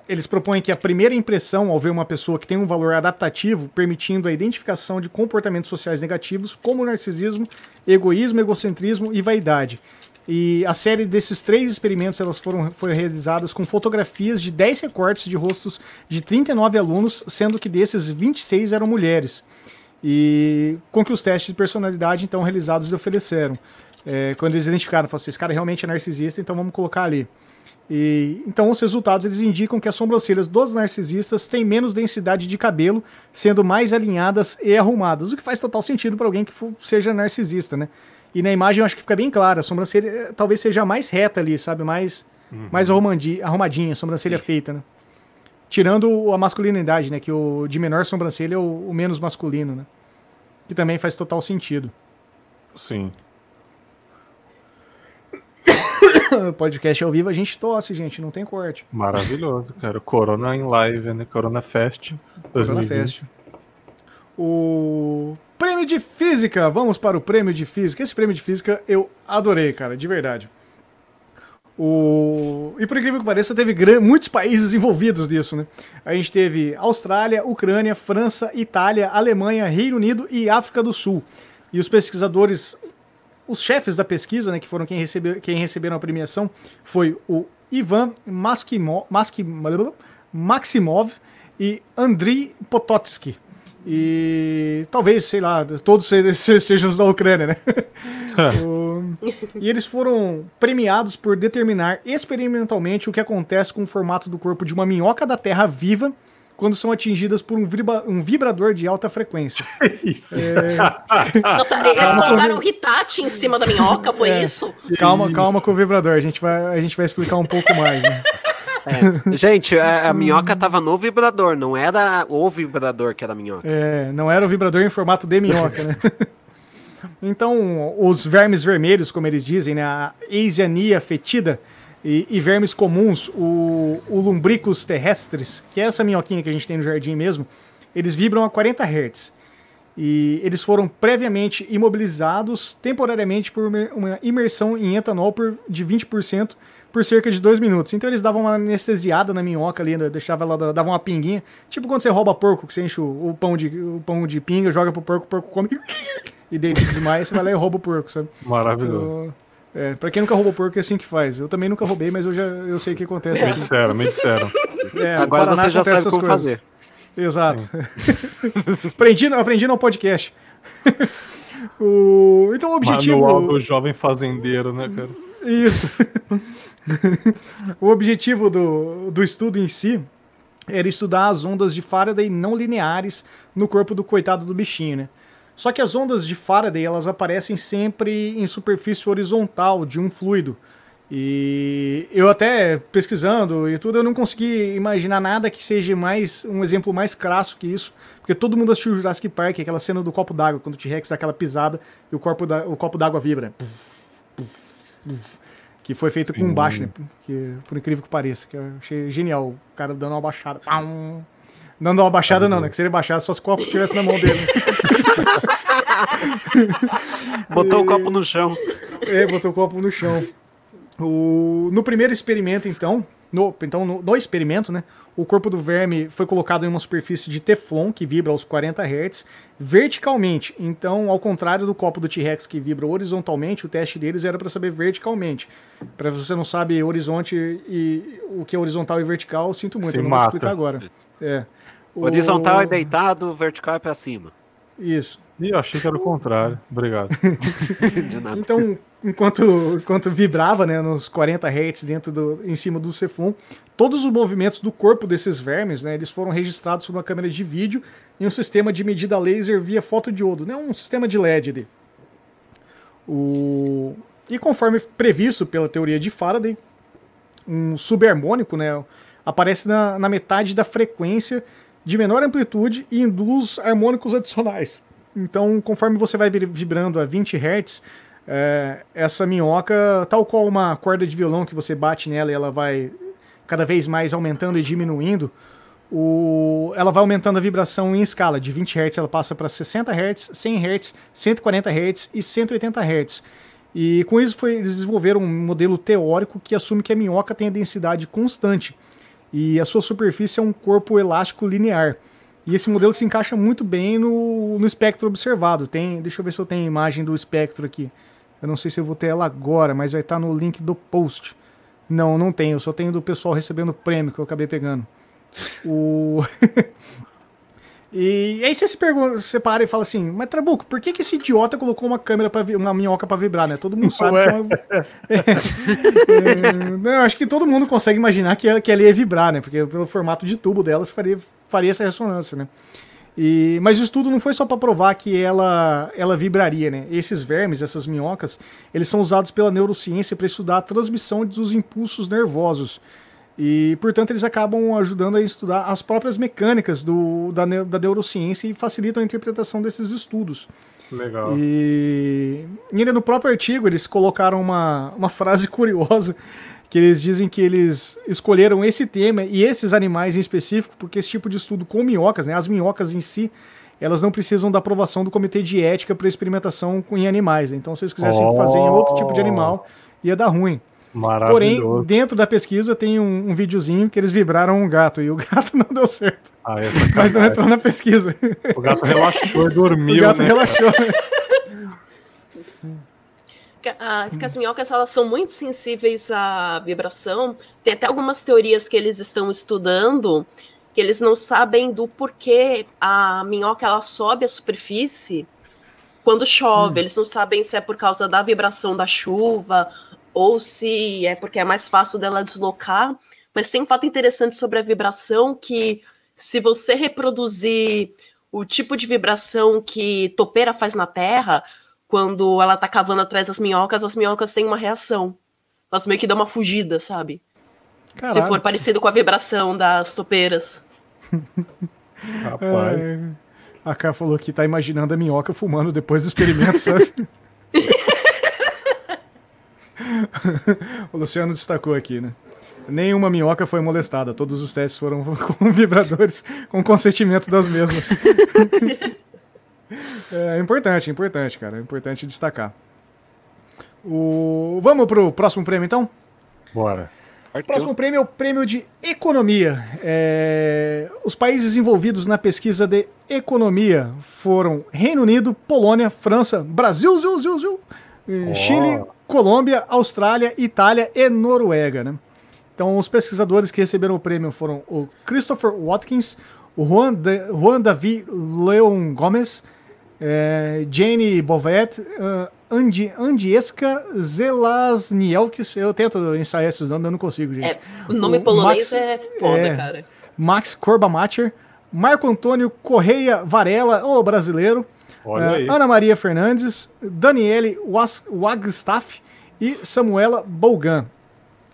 eles propõem que a primeira impressão ao ver uma pessoa que tem um valor adaptativo, permitindo a identificação de comportamentos sociais negativos, como narcisismo, egoísmo, egocentrismo e vaidade. E a série desses três experimentos elas foram, foram realizadas com fotografias de 10 recortes de rostos de 39 alunos, sendo que desses 26 eram mulheres. E com que os testes de personalidade então realizados lhe ofereceram. É, quando eles identificaram, falaram assim, esse cara realmente é narcisista, então vamos colocar ali. E, então, os resultados eles indicam que as sobrancelhas dos narcisistas têm menos densidade de cabelo, sendo mais alinhadas e arrumadas, o que faz total sentido para alguém que for, seja narcisista, né? E na imagem eu acho que fica bem claro, a sobrancelha eh, talvez seja mais reta ali, sabe? Mais, Uhum. Mais arrumadinha, arrumadinha, sobrancelha Sim. feita, né? Tirando a masculinidade, né? Que o de menor sobrancelha é o, o menos masculino, né? Que também faz total sentido.
Sim.
podcast ao vivo a gente tosse, gente, não tem corte.
Maravilhoso, cara. Corona em live, né? Corona Fest. 2020. Corona Fest.
O prêmio de física. Vamos para o prêmio de física. Esse prêmio de física eu adorei, cara, de verdade. O... E por incrível que pareça, teve gran... muitos países envolvidos nisso, né? A gente teve Austrália, Ucrânia, França, Itália, Alemanha, Reino Unido e África do Sul. E os pesquisadores os chefes da pesquisa, né, que foram quem, recebeu, quem receberam a premiação, foi o Ivan Maskimo, Maximov e Andriy Pototsky. E talvez, sei lá, todos sejam da Ucrânia, né? o... E eles foram premiados por determinar experimentalmente o que acontece com o formato do corpo de uma minhoca da Terra viva quando são atingidas por um, vibra, um vibrador de alta frequência.
Isso. É... Nossa, eles colocaram o Hitachi em cima da minhoca, foi é. isso?
Calma, calma com o vibrador, a gente vai, a gente vai explicar um pouco mais. Né?
É. Gente, a, a, minhoca tava no vibrador, não era o vibrador que era a minhoca.
É, não era o vibrador em formato de minhoca, né? então, os vermes vermelhos, como eles dizem, né, a Eisiania fetida, e, e, vermes comuns, o, o lumbricus terrestres, que é essa minhoquinha que a gente tem no jardim mesmo, eles vibram a 40 Hz. E eles foram previamente imobilizados temporariamente por uma imersão em etanol por, de 20% por cerca de 2 minutos. Então eles davam uma anestesiada na minhoca ali, né? deixava ela, davam uma pinguinha. Tipo quando você rouba porco, que você enche o, o pão, de, o pão de pinga, joga pro porco, o porco come e deita desmaia, você vai lá e rouba o porco, sabe?
Maravilhoso.
É, pra quem nunca roubou porco, é assim que faz. Eu também nunca roubei, mas eu já eu sei o que acontece.
Me assim. disseram, me disseram.
É, Agora você já sabe como coisas. fazer. Exato. aprendi, aprendi no podcast. o... Então o objetivo.
Manual do jovem fazendeiro, né, cara?
Isso. o objetivo do, do estudo em si era estudar as ondas de Faraday não lineares no corpo do coitado do bichinho, né? Só que as ondas de Faraday elas aparecem sempre em superfície horizontal de um fluido. E eu até pesquisando e tudo, eu não consegui imaginar nada que seja mais um exemplo mais crasso que isso, porque todo mundo assistiu Jurassic Park, aquela cena do copo d'água, quando o T-Rex dá aquela pisada e o, corpo da, o copo d'água vibra. Que foi feito com baixo, né? Que, por incrível que pareça, que eu achei genial. O cara dando uma baixada. Pam, Dando uma baixada, não, né? Que se ele baixasse, só os copos estivessem na mão dele.
botou e... o copo no chão.
É, botou o copo no chão. O... No primeiro experimento, então, no, então no, no, experimento, né, o corpo do verme foi colocado em uma superfície de teflon que vibra aos 40 Hz verticalmente. Então, ao contrário do copo do T-Rex que vibra horizontalmente, o teste deles era para saber verticalmente. Para você não sabe horizonte e o que é horizontal e vertical, sinto muito, Se eu não mata. vou explicar agora. É.
Horizontal o... é deitado, vertical é para cima.
Isso.
Ih, eu achei que era o contrário. Obrigado.
então, enquanto, enquanto vibrava né, nos 40 Hz dentro do, em cima do Cefum, todos os movimentos do corpo desses vermes, né, eles foram registrados por uma câmera de vídeo e um sistema de medida laser via fotodiodo, né, um sistema de LED. O... E conforme previsto pela teoria de Faraday, um subharmônico né, aparece na, na metade da frequência de menor amplitude e induz harmônicos adicionais. Então, conforme você vai vibrando a 20 Hz, é, essa minhoca, tal qual uma corda de violão que você bate nela e ela vai cada vez mais aumentando e diminuindo, o, ela vai aumentando a vibração em escala. De 20 Hz ela passa para 60 Hz, 100 Hz, 140 Hz e 180 Hz. E com isso foi, eles desenvolveram um modelo teórico que assume que a minhoca tem a densidade constante e a sua superfície é um corpo elástico linear. E esse modelo se encaixa muito bem no, no espectro observado. Tem, deixa eu ver se eu tenho a imagem do espectro aqui. Eu não sei se eu vou ter ela agora, mas vai estar no link do post. Não, não tenho. Eu só tenho do pessoal recebendo prêmio que eu acabei pegando. O E aí você se pergunta, você para e fala assim, mas Trabuco, por que, que esse idiota colocou uma câmera para uma minhoca para vibrar, né? Todo mundo sabe que é uma... é, eu acho que todo mundo consegue imaginar que ela, que ela ia vibrar, né? Porque pelo formato de tubo delas faria, faria essa ressonância, né? E, mas o estudo não foi só para provar que ela, ela vibraria, né? Esses vermes, essas minhocas, eles são usados pela neurociência para estudar a transmissão dos impulsos nervosos. E, portanto, eles acabam ajudando a estudar as próprias mecânicas do, da, da neurociência e facilitam a interpretação desses estudos.
Legal.
E ainda no próprio artigo eles colocaram uma, uma frase curiosa que eles dizem que eles escolheram esse tema e esses animais em específico porque esse tipo de estudo com minhocas, né, as minhocas em si, elas não precisam da aprovação do comitê de ética para experimentação em animais. Né? Então, se eles quisessem oh. fazer em outro tipo de animal, ia dar ruim. Porém, dentro da pesquisa tem um, um videozinho que eles vibraram um gato e o gato não deu certo.
Ah, é
Mas não entrou na pesquisa.
O gato relaxou e dormiu.
O gato né? relaxou.
Ah, que as minhocas elas são muito sensíveis à vibração. Tem até algumas teorias que eles estão estudando que eles não sabem do porquê a minhoca ela sobe à superfície quando chove. Hum. Eles não sabem se é por causa da vibração da chuva ou se é porque é mais fácil dela deslocar. Mas tem um fato interessante sobre a vibração que se você reproduzir o tipo de vibração que topeira faz na Terra, quando ela tá cavando atrás das minhocas, as minhocas têm uma reação. Elas meio que dão uma fugida, sabe? Caralho. Se for parecido com a vibração das topeiras.
Rapaz. É, a Ká falou que tá imaginando a minhoca fumando depois do experimento, sabe? o Luciano destacou aqui, né? Nenhuma minhoca foi molestada, todos os testes foram com vibradores com consentimento das mesmas. É importante, é importante, cara. É importante destacar. O... Vamos pro próximo prêmio, então?
Bora.
O próximo prêmio é o prêmio de economia. É... Os países envolvidos na pesquisa de economia foram Reino Unido, Polônia, França, Brasil, Zil, Zil, Zil, oh. Chile, Colômbia, Austrália, Itália e Noruega. Né? Então, os pesquisadores que receberam o prêmio foram o Christopher Watkins, o Juan, de, Juan Davi Leon Gomes, é, Jane Bovet, uh, Andi, Andieska Zelaznielkis, eu tento ensaiar esses nomes, eu não consigo, gente.
É, o nome o polonês Max, é foda, é, cara.
Max Corbamacher, Marco Antônio Correia Varela, o brasileiro, Ana Maria Fernandes, Daniele Wagstaff e Samuela Bolgan.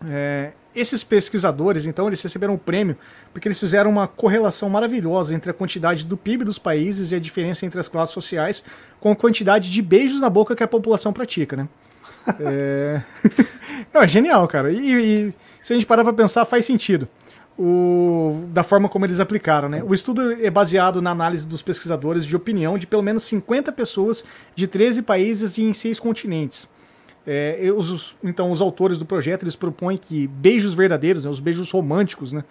É, esses pesquisadores, então, eles receberam o prêmio porque eles fizeram uma correlação maravilhosa entre a quantidade do PIB dos países e a diferença entre as classes sociais com a quantidade de beijos na boca que a população pratica, né? é... Não, é genial, cara. E, e, se a gente parar pra pensar, faz sentido. O... Da forma como eles aplicaram, né? O estudo é baseado na análise dos pesquisadores de opinião de pelo menos 50 pessoas de 13 países e em 6 continentes. É, os, então, os autores do projeto eles propõem que beijos verdadeiros, né, os beijos românticos, né,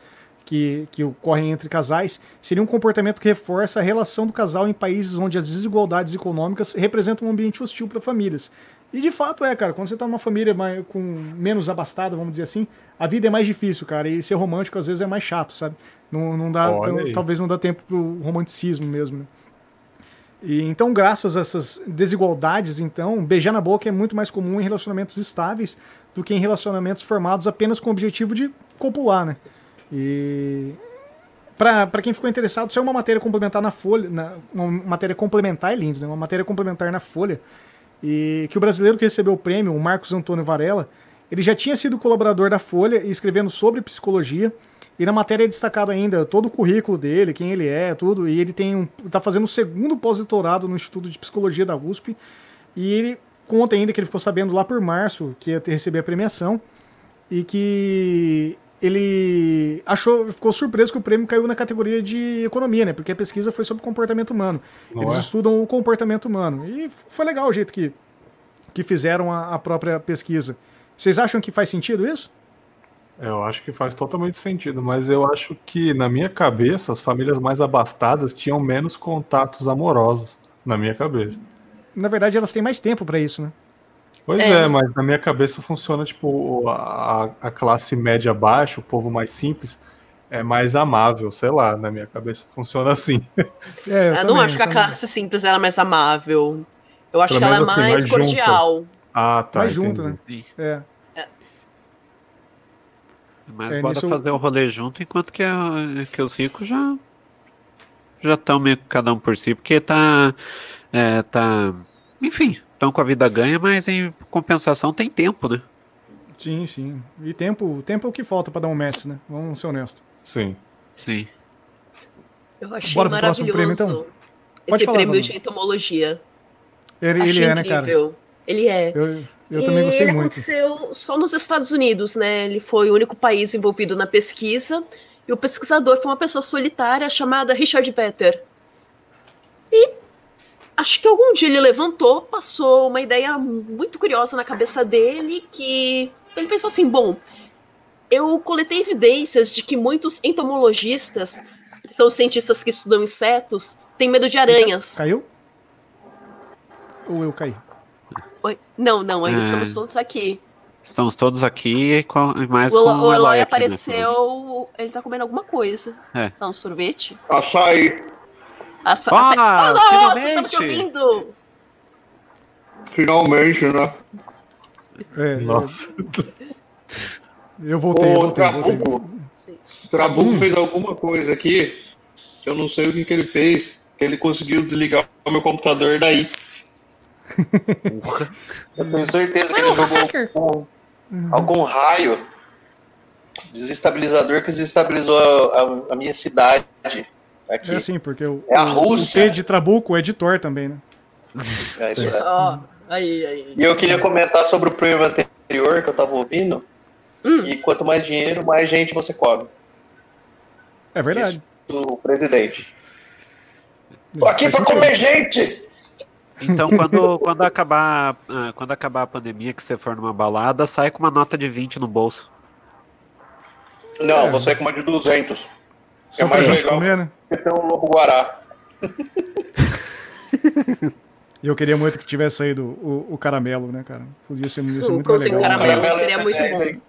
que, que ocorrem entre casais, seria um comportamento que reforça a relação do casal em países onde as desigualdades econômicas representam um ambiente hostil para famílias. E de fato é, cara, quando você tá numa família mais, com menos abastada, vamos dizer assim, a vida é mais difícil, cara, e ser romântico às vezes é mais chato, sabe? Não, não dá, talvez não dá tempo pro romanticismo mesmo, né? E, então, graças a essas desigualdades, então, beijar na boca é muito mais comum em relacionamentos estáveis do que em relacionamentos formados apenas com o objetivo de copular, né? E para quem ficou interessado, isso é uma matéria complementar na Folha, na, uma matéria complementar é lindo, né? Uma matéria complementar na Folha. E que o brasileiro que recebeu o prêmio, o Marcos Antônio Varela, ele já tinha sido colaborador da Folha e escrevendo sobre psicologia. E na matéria é destacado ainda todo o currículo dele, quem ele é, tudo. E ele tem um, tá fazendo o segundo pós-doutorado no Instituto de Psicologia da USP. E ele conta ainda que ele ficou sabendo lá por março que ia receber a premiação e que ele achou, ficou surpreso que o prêmio caiu na categoria de economia, né? Porque a pesquisa foi sobre comportamento humano. Não Eles é? estudam o comportamento humano. E foi legal o jeito que, que fizeram a, a própria pesquisa. Vocês acham que faz sentido isso?
Eu acho que faz totalmente sentido, mas eu acho que, na minha cabeça, as famílias mais abastadas tinham menos contatos amorosos, na minha cabeça.
Na verdade, elas têm mais tempo para isso, né?
Pois é. é. mas na minha cabeça funciona tipo a, a classe média baixa, o povo mais simples, é mais amável, sei lá, na minha cabeça funciona assim.
É, eu, eu também, não acho que a classe simples era mais amável. Eu acho Pelo que ela é assim, mais, mais cordial.
Ah, tá.
Mais junto, né? É.
Mas é, bora nisso... fazer o rolê junto enquanto que, a, que os ricos já. já estão meio que cada um por si, porque tá. É, tá. Enfim, estão com a vida ganha, mas em compensação tem tempo, né?
Sim, sim. E tempo, tempo é o que falta pra dar um Messi, né? Vamos ser honestos.
Sim.
Sim.
Eu achei
Bora pro
maravilhoso
prêmio, então? Pode
esse
falar,
prêmio de entomologia.
Ele, ele é, né, cara?
Ele é.
Eu, eu também
E
gostei
ele
muito.
aconteceu só nos Estados Unidos, né? Ele foi o único país envolvido na pesquisa. E o pesquisador foi uma pessoa solitária chamada Richard Vetter. E acho que algum dia ele levantou, passou uma ideia muito curiosa na cabeça dele, que ele pensou assim, bom, eu coletei evidências de que muitos entomologistas, que são os cientistas que estudam insetos, têm medo de aranhas.
Caiu? Ou eu caí?
Oi? Não, não, ainda
É.
estamos todos aqui.
Estamos todos aqui com, mais
O,
com
o
o Eloy
Eloy
aqui, né?
apareceu. Ele tá comendo alguma coisa.
É.
Tá um sorvete?
Açaí.
Aça,
Ah.
Ah, nossa,
finalmente!
estamos te ouvindo!
Finalmente, né?
É,
Nossa.
eu voltei, eu voltei, eu voltei.
Trabuco. O Trabuco fez alguma coisa aqui que eu não sei o que, que ele fez. Que ele conseguiu desligar o meu computador daí. eu tenho certeza que ele jogou algum, algum raio desestabilizador que desestabilizou a, a- a minha cidade. Aqui.
É assim, porque o,
É a
o- o
Rússia.
T de Trabuco é editor também, né?
É isso aí.
Ó, aí, aí.
E eu queria comentar sobre o prêmio anterior que eu tava ouvindo. E quanto mais dinheiro, mais gente você come.
É verdade.
Do presidente. Tô aqui pra comer gente!
Então, quando, quando, acabar, ah, quando acabar a pandemia, que você for numa balada, sai com uma nota de 20 no bolso.
Não, você é com uma de 200.
Só
é
pra
mais
gente
legal
comer, né?
Que ter um lobo guará.
E eu queria muito que tivesse saído o, o caramelo, né, cara? Podia ser, ia ser muito legal.
caramelo
Caramelo
seria
é
muito
bem-
bom.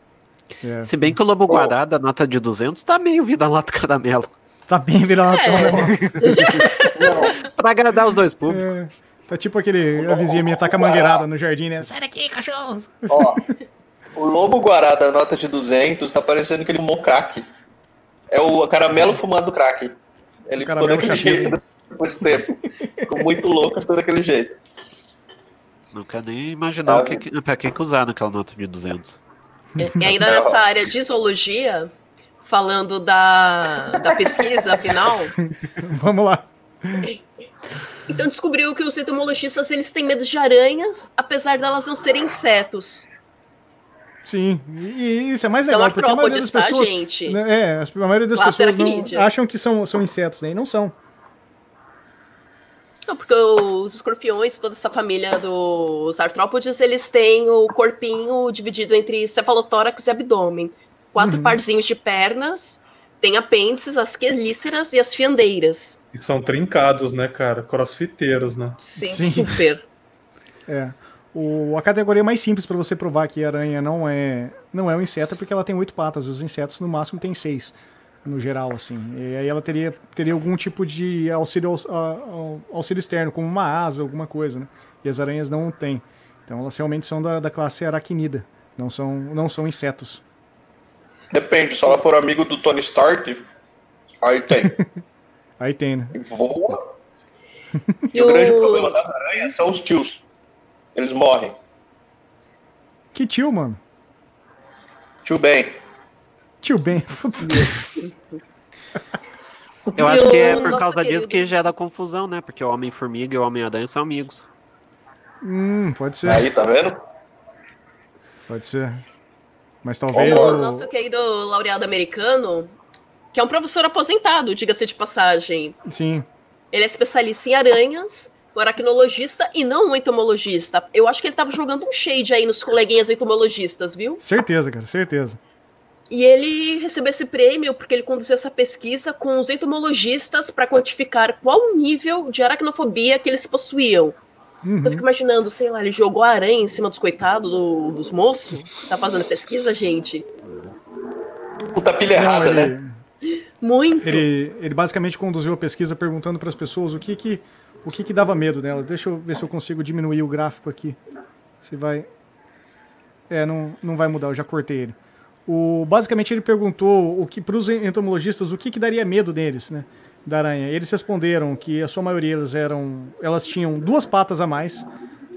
É.
Se bem que o Lobo Guará, da nota de 200, tá meio vida lá do caramelo.
Tá bem virado.
pra agradar os dois públicos.
É, tá tipo aquele. A vizinha minha tá com a mangueirada no jardim, né? Sai daqui, cachorros!
Ó, o lobo guará da nota de 200 tá parecendo que ele fumou crack. É o caramelo fumando crack. Ele ficou daquele jeito depois de tempo. Ficou muito louco, ficou daquele jeito.
Não quero nem imaginar o que, que, pra que que usar naquela nota de 200.
E ainda nessa área de zoologia, falando da, da pesquisa final,
Vamos lá.
então descobriu que os entomologistas eles têm medo de aranhas, apesar delas não serem insetos.
Sim, e, isso é mais
São
legal, porque a maioria das
artrópodes, tá,
pessoas.
gente?
né, É, a maioria das
Lápis
pessoas não, acham que são, são insetos, né? E não são.
Não, porque os escorpiões, toda essa família dos artrópodes, eles têm o corpinho dividido entre cefalotórax e abdômen. Quatro
Uhum.
parzinhos de pernas, tem apêndices, as quelíceras e as fiandeiras.
E são trincados, né, cara? Crossfiteiros, né?
Sim,
Sim.
super.
É. O, a categoria mais simples para você provar que a aranha não é, não é um inseto é porque ela tem oito patas. Os insetos, no máximo, têm seis, no geral, assim. E aí ela teria, teria algum tipo de auxílio, auxílio externo, como uma asa, alguma coisa, né? E as aranhas não têm. Então elas realmente são da, da classe aracnida. Não são, não são insetos.
Depende, se ela for amigo do Tony Stark, aí tem.
Aí tem, né?
Voa.
E
o grande problema das aranhas são os tios. Eles morrem.
Que tio, mano.
Tio Ben.
Tio Ben. Putz.
Eu acho que é por causa disso
querido-
que gera confusão, né? Porque o Homem-Formiga e o Homem-Aranha são amigos.
hum, pode ser.
Aí, tá vendo?
Pode ser. Mas talvez.
O nosso querido laureado americano, que é um professor aposentado, diga-se de passagem.
Sim.
Ele é especialista em aranhas, aracnologista e não um entomologista. Eu acho que ele tava jogando um shade aí nos coleguinhas entomologistas, viu?
Certeza, cara, certeza.
E ele recebeu esse prêmio porque ele conduziu essa pesquisa com os entomologistas para quantificar qual o nível de aracnofobia que eles possuíam.
Uhum.
Eu fico imaginando, sei lá, ele jogou a aranha em cima dos coitados do- dos moços? Tá fazendo pesquisa, gente?
Puta pilha errada,
Não, ele-
né?
Muito.
Ele, ele basicamente conduziu a pesquisa perguntando para as pessoas o que que, o que que dava medo nela. Deixa eu ver se eu consigo diminuir o gráfico aqui. Se vai. É, não, não vai mudar, eu já cortei ele. O, basicamente ele perguntou o que para os entomologistas o que, que daria medo deles, né? da aranha. Eles responderam que a sua maioria elas eram, elas tinham duas patas a mais,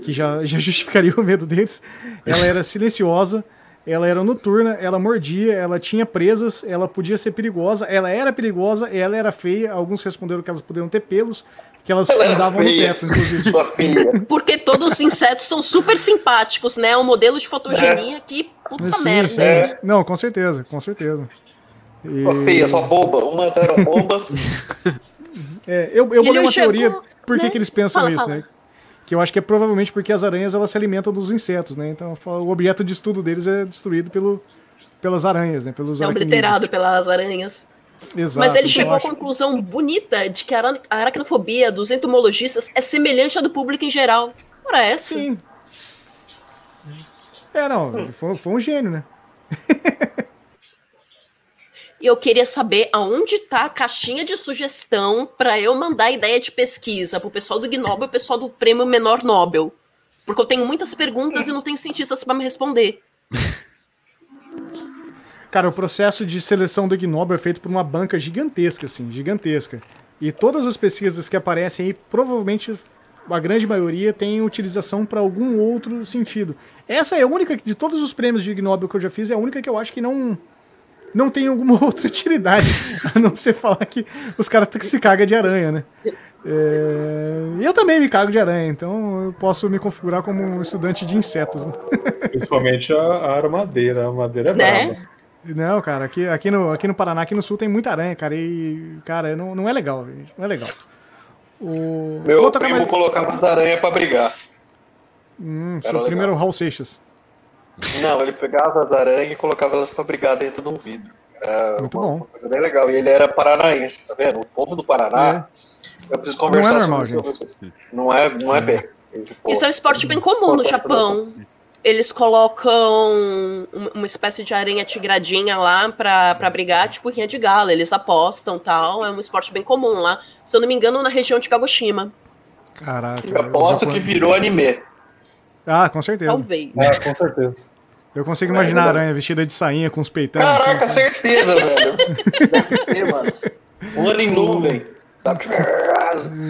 que já, já justificaria o medo deles. Ela era silenciosa, ela era noturna, ela mordia, ela tinha presas, ela podia ser perigosa, ela era perigosa, ela era feia. Alguns responderam que elas poderiam ter pelos, que elas
Ela
andavam no
feia,
teto, inclusive.
Sua filha.
Porque todos os insetos são super simpáticos, né? Um modelo de fotogenia que puta
Sim,
merda.
sim.
É.
Não, com certeza, com certeza. E-
Sua feia, sua boba. Umas eram bobas.
É, eu eu bolei
Ele
uma
chegou,
teoria por que,
né?
que eles pensam
Fala,
isso,
fala.
né? Que eu acho que é provavelmente porque as aranhas elas se alimentam dos insetos, né? Então o objeto de estudo deles é destruído pelo, pelas aranhas, né? Pelos
É obliterado pelas aranhas.
Exato.
Mas ele
então
chegou à
acho-
conclusão bonita de que a ara- a aracnofobia dos entomologistas é semelhante à do público em geral. Parece.
Sim. É, não, foi, foi um gênio, né?
E eu queria saber aonde tá a caixinha de sugestão para eu mandar ideia de pesquisa pro pessoal do Gnobel e o pessoal do Prêmio Menor Nobel. Porque eu tenho muitas perguntas e não tenho cientistas para me responder.
Cara, o processo de seleção do Gnobel é feito por uma banca gigantesca, assim, gigantesca. E todas as pesquisas que aparecem aí, provavelmente a grande maioria tem utilização para algum outro sentido. Essa é a única, de todos os prêmios de Ig Nobel que eu já fiz, é a única que eu acho que não não tem alguma outra utilidade, a não ser falar que os caras se cagam de aranha, né? É, Eu também me cago de aranha, então eu posso me configurar como um estudante de insetos. Né?
Principalmente a, a armadeira. A armadeira é
Né?
brava.
Não, cara, aqui, aqui, no, aqui no Paraná, aqui no Sul, tem muita aranha, cara, e, cara, não, não é legal, gente, não é legal. O...
Meu
Vou
primo
mais-
colocava as aranhas pra brigar.
Hum,
Era
seu
legal.
primeiro Raul Seixas.
Não, ele pegava as aranhas e colocava elas pra brigar dentro de um vidro. Era
Muito
uma,
bom.
uma coisa bem legal. E ele era paranaense, tá vendo? O povo do Paraná. Eu preciso conversar
Não é normal,
sobre isso com vocês. Não é, não é bem. Esse povo-
Isso é um esporte bem comum no Japão. Eles colocam um- uma espécie de aranha tigradinha lá pra, pra brigar, tipo rinha de gala. Eles apostam tal. É um esporte bem comum lá. Se eu não me engano, na região de Kagoshima.
Caraca.
Eu aposto que
Japão-
virou anime.
Ah, com certeza.
Talvez.
Ah, com certeza.
Eu consigo imaginar a aranha vestida de sainha com os peitão.
Caraca,
assim,
certeza, velho. Deve ter, mano. Um ano em nuvem. Sabe?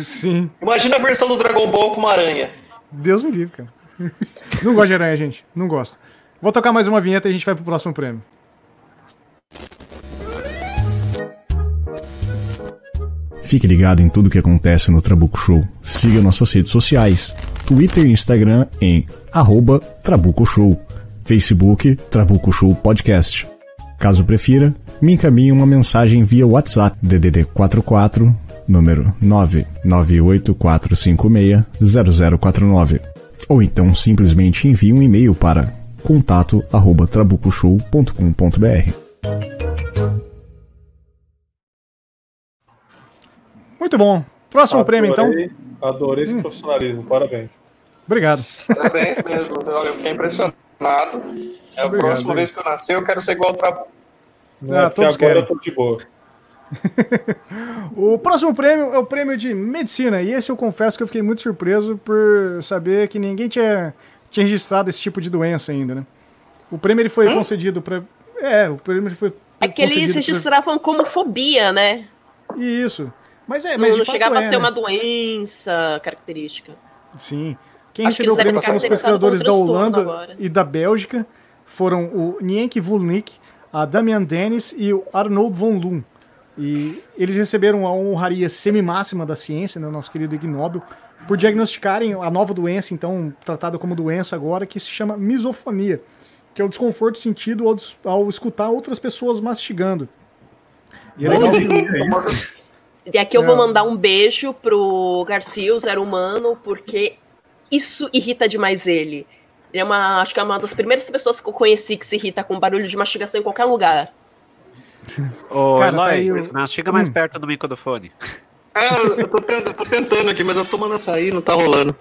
Sim.
Imagina a versão do Dragon Ball com uma aranha.
Deus me livre, cara. Não gosto de aranha, gente. Não gosto. Vou tocar mais uma vinheta e a gente vai pro próximo prêmio.
Fique ligado em tudo o que acontece no Trabuco Show. Siga nossas redes sociais: Twitter e Instagram em arroba Trabuco Show, Facebook Trabuco Show Podcast. Caso prefira, me encaminhe uma mensagem via WhatsApp DDD 44 número 99845600049 ou então simplesmente envie um e-mail para contato@trabucoshow.com.br.
Muito bom. Próximo prêmio, então.
Adorei- Adorei esse profissionalismo, parabéns.
Obrigado.
Parabéns mesmo. Olha, eu fiquei impressionado. É a
Obrigado,
próxima vez que eu nascer, eu quero ser igual ao Trabuco.
Ah,
Aqui
todos
agora
querem.
eu tô de boa.
O próximo prêmio é o prêmio de medicina. E esse eu confesso que eu fiquei muito surpreso por saber que ninguém tinha, tinha registrado esse tipo de doença ainda, né? O prêmio ele foi concedido para. É, o prêmio ele foi.
É que eles
concedido pra-
registravam como fobia, né?
Isso. Mas é,
Não,
mas de
não
fato
chegava
é,
a ser
né?
uma doença característica.
Sim. Quem
Acho que
recebeu o prêmio são os pesquisadores da Holanda
agora.
e da Bélgica. Foram o Nienke Vulnik, a Damian Dennis e o Arnold von Loon. E eles receberam a honraria semi-máxima da ciência, né, o nosso querido Ig Nobel, por diagnosticarem a nova doença, então tratada como doença agora, que se chama misofonia, que é o desconforto sentido ao, ao escutar outras pessoas mastigando. E é legal que
E aqui eu vou
É.
mandar um beijo pro Garcia, o Zero Humano, porque isso irrita demais ele. Ele é uma, acho que é uma das primeiras pessoas que eu conheci que se irrita com barulho de mastigação em qualquer lugar.
Ô,
Cara, tá
Eloy, mastiga mais
Hum.
perto do microfone.
Ah, eu tô, tent- eu tô tentando aqui, mas eu tô mandando açaí, não tá rolando.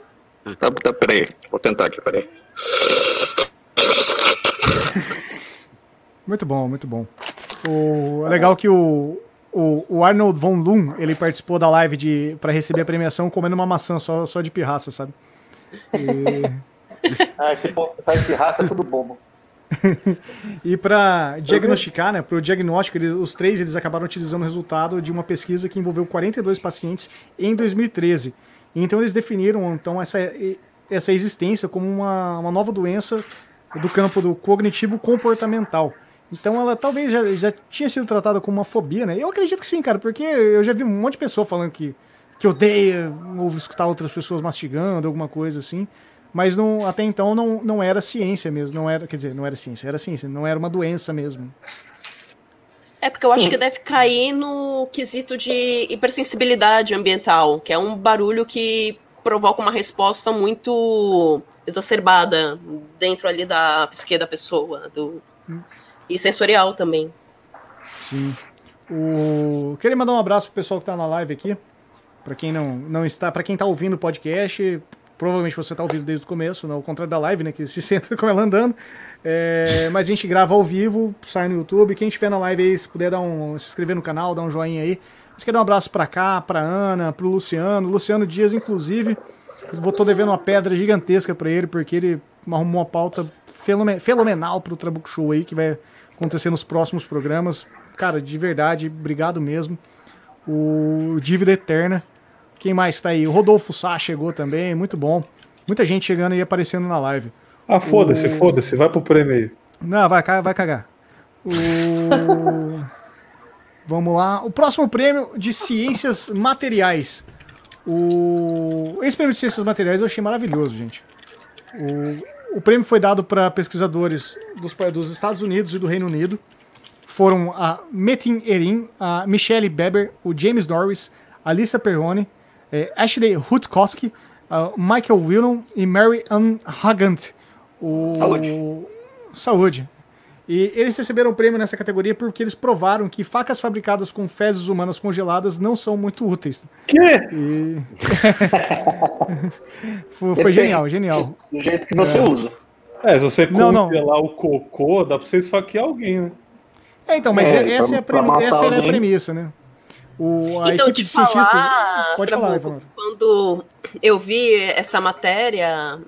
Tá, tá, peraí. Vou tentar aqui, peraí.
Muito bom, muito bom. O, é legal que o, o, o Arnold von Loon, ele participou da live de para receber a premiação comendo uma maçã só, só de pirraça, sabe? E-
Ah, esse povo que faz pirraça é tudo bobo.
e para diagnosticar, né, para o diagnóstico, ele, os três eles acabaram utilizando o resultado de uma pesquisa que envolveu 42 pacientes em 2013. Então eles definiram então essa, essa existência como uma, uma nova doença do campo do cognitivo comportamental. Então ela talvez já, já tinha sido tratada como uma fobia, né? Eu acredito que sim, cara, porque eu já vi um monte de pessoa falando que, que odeia ouvir escutar outras pessoas mastigando, alguma coisa assim. Mas não, até então não, não era ciência mesmo, não era, quer dizer, não era ciência, era ciência, não era uma doença mesmo.
É porque eu acho que deve cair no quesito de hipersensibilidade ambiental, que é um barulho que provoca uma resposta muito exacerbada dentro ali da psique da pessoa, do, e sensorial também.
Sim. O... Queria mandar um abraço pro pessoal que tá na live aqui. Para quem não, não está, para quem tá ouvindo o podcast, provavelmente você tá ouvindo desde o começo, não, ao contrário da live, né, que se senta com ela andando. É, mas a gente grava ao vivo, sai no YouTube. Quem estiver na live aí, se puder dar um, se inscrever no canal, dar um joinha aí. Mas quero dar um abraço para cá, para Ana, pro Luciano, Luciano Dias inclusive. Tô devendo uma pedra gigantesca para ele porque ele arrumou uma pauta fenomenal pro Trabuco Show aí que vai acontecer nos próximos programas. Cara, de verdade, obrigado mesmo. O Dívida Eterna. Quem mais tá aí? O Rodolfo Sá chegou também, muito bom. Muita gente chegando e aparecendo na live.
Ah, foda-se, o... foda-se, vai pro prêmio aí.
Não, vai, vai cagar. O... Vamos lá. O próximo prêmio de ciências materiais. O... Esse prêmio de ciências materiais eu achei maravilhoso, gente. O o prêmio foi dado para pesquisadores dos, dos, Estados Unidos e do Reino Unido. Foram a Metin Erin, a Michelle Beber, o James Norris, a Lisa Perrone, eh, Ashley Rutkowski, Michael Willon e Mary Ann Hagant. O...
Saúde.
Saúde. E eles receberam o prêmio nessa categoria porque eles provaram que facas fabricadas com fezes humanas congeladas não são muito úteis.
Quê?
E... foi, foi genial, genial.
Do jeito que você é. usa.
É, se você não, congelar não. o cocô, dá pra você esfaquear alguém, né?
É, então, mas é, essa, é a premi... essa é a premissa, né? O, a
então, equipe de cientistas. Falar, pode falar, Quando eu vi essa matéria,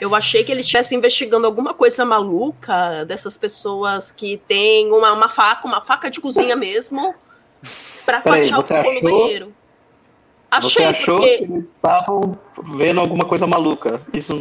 eu achei que ele estivesse investigando alguma coisa maluca dessas pessoas que têm uma, uma faca, uma faca de cozinha mesmo, para fatiar o cocô no banheiro.
Achei, você achou porque... que eles estavam vendo alguma coisa maluca? Isso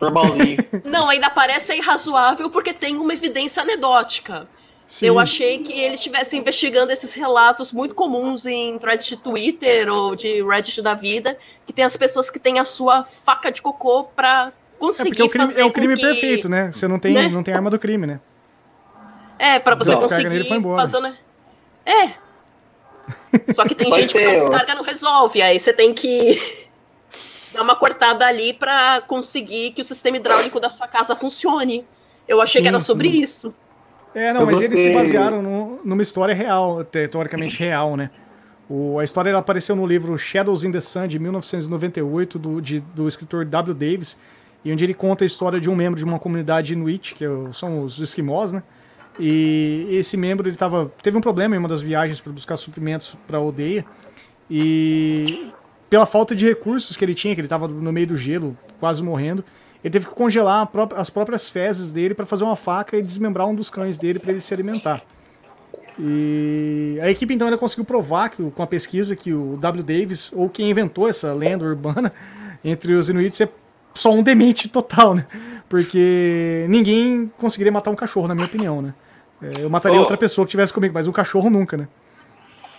normalzinho.
Não, ainda parece irrazoável porque tem uma evidência anedótica. Sim. Eu achei que eles estivessem investigando esses relatos muito comuns em threads de Twitter ou de Reddit da vida, que tem as pessoas que têm a sua faca de cocô para conseguir
é, é o crime, é o crime que... perfeito, né? Você não tem, né? não tem arma do crime, né?
É, para você não. conseguir fazer, É. Só que tem gente que só descarga não resolve, aí você tem que dar uma cortada ali para conseguir que o sistema hidráulico da sua casa funcione. Eu achei sim, que era sobre sim. isso.
É, não, eu mas gostei. eles se basearam no, numa história real, teoricamente real, né? O, a história ela apareceu no livro Shadows in the Sun, de 1998, do, de, do escritor W. Davis, e onde ele conta a história de um membro de uma comunidade inuit, que são os esquimós, né? E esse membro ele tava, teve um problema em uma das viagens para buscar suprimentos para a aldeia, e pela falta de recursos que ele tinha, que ele estava no meio do gelo, quase morrendo, ele teve que congelar as próprias fezes dele para fazer uma faca e desmembrar um dos cães dele para ele se alimentar. E a equipe então ainda conseguiu provar que, com a pesquisa que o W. Davis, ou quem inventou essa lenda urbana entre os Inuits, é só um demente total, né? Porque ninguém conseguiria matar um cachorro, na minha opinião, né? É, eu mataria oh. outra pessoa que tivesse comigo, mas um cachorro nunca, né?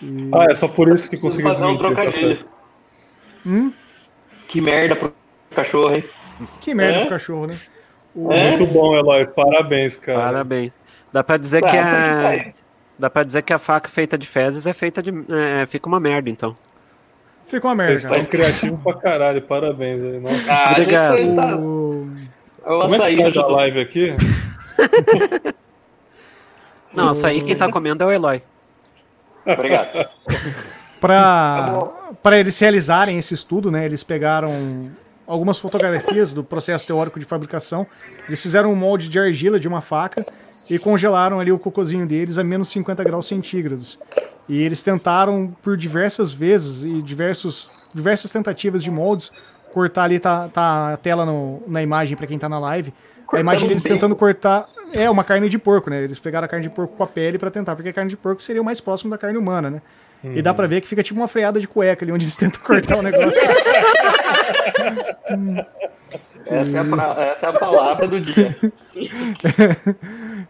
E... Ah, é só por isso que conseguiu
fazer um trocadilho. Hum? Que merda pro cachorro, hein?
Que merda é? cachorro, né?
O... É? Muito bom, Eloy. Parabéns, cara.
Parabéns. Dá pra dizer tá, que a... Dá pra dizer que a faca feita de fezes é feita de. É, fica uma merda, então.
Fica uma merda.
Você tá criativo pra caralho, parabéns aí. Nossa.
Ah, Obrigado. Tá...
Como é que tá a live aqui?
Não, açaí quem tá comendo é o Eloy.
Obrigado.
Para tá eles realizarem esse estudo, né, eles pegaram algumas fotografias do processo teórico de fabricação. Eles fizeram um molde de argila de uma faca e congelaram ali o cocôzinho deles a menos 50 graus centígrados. E eles tentaram por diversas vezes e diversos, diversas tentativas de moldes cortar ali tá, tá a tela no, na imagem para quem está na live. a imagem deles
bacon.
tentando cortar. É, uma carne de porco, né? Eles pegaram a carne de porco com a pele pra tentar, porque a carne de porco seria o mais próximo da carne humana, né? E dá pra ver que fica tipo uma freada de cueca ali, onde eles tentam cortar o negócio.
Essa é, a, pra- essa é a palavra do dia.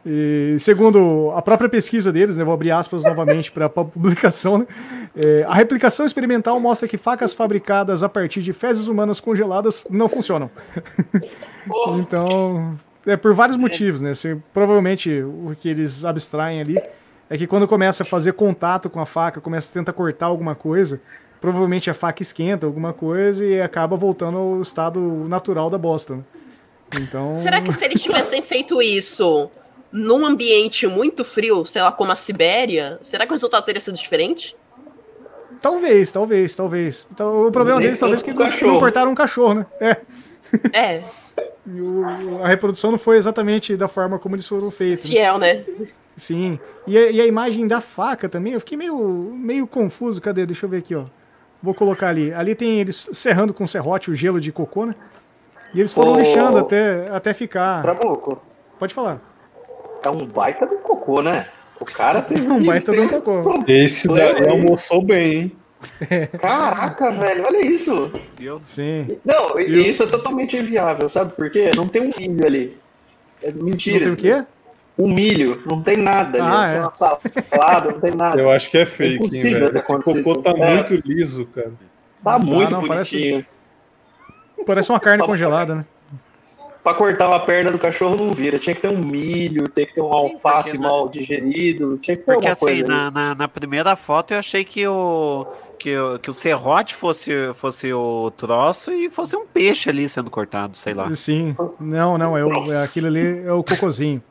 E segundo a própria pesquisa deles, né, vou abrir aspas novamente para a publicação, né, é, a replicação experimental mostra que facas fabricadas a partir de fezes humanas congeladas não funcionam. então, é por vários motivos, né? Assim, provavelmente o que eles abstraem ali é que quando começa a fazer contato com a faca, começa a tentar cortar alguma coisa, provavelmente a faca esquenta alguma coisa e acaba voltando ao estado natural da bosta. Né? Então,
Será que se eles tivessem feito isso num ambiente muito frio, sei lá, como a Sibéria, será que o resultado teria sido diferente?
Talvez, talvez, talvez. Então, o problema
Nem
deles talvez é que
cachorro.
não cortaram um cachorro, né? É.
É,
E o- a reprodução não foi exatamente da forma como eles foram feitos. né?
fiel, né?
Sim. E a, e a imagem da faca também, eu fiquei meio, meio confuso. Cadê? Deixa eu ver aqui, ó. Vou colocar ali. Ali tem eles serrando com serrote o gelo de cocô, né? E eles foram
Ô.
lixando até, até ficar.
Trabuco,
Pode falar.
é um baita do cocô, né? O cara teve
Um
que-
baita de um cocô.
Esse daí almoçou bem, hein?
Caraca, velho, olha isso.
Sim.
Não, e- isso é totalmente inviável, sabe por quê? Não tem um milho ali. É mentira.
Não tem o quê?
Um milho, não tem nada ali.
Ah,
não
é.
tem uma salada, não tem nada.
Eu acho que é fake, hein,
impossível
velho.
ter
Esse
acontecido
cocô tá.
É.
muito liso, cara.
Tá muito
não, parece-
bonitinho.
Parece uma carne congelada, né?
Pra cortar uma perna do cachorro não vira. Tinha que ter um milho, tem que ter um alface
porque
mal digerido, tinha que ter
Porque assim,
coisa.
na, na, na primeira foto eu achei que o, que, o- que o serrote fosse, fosse o troço e fosse um peixe ali sendo cortado, sei lá.
Sim. Não, não, é, o, é aquilo ali, é o cocôzinho.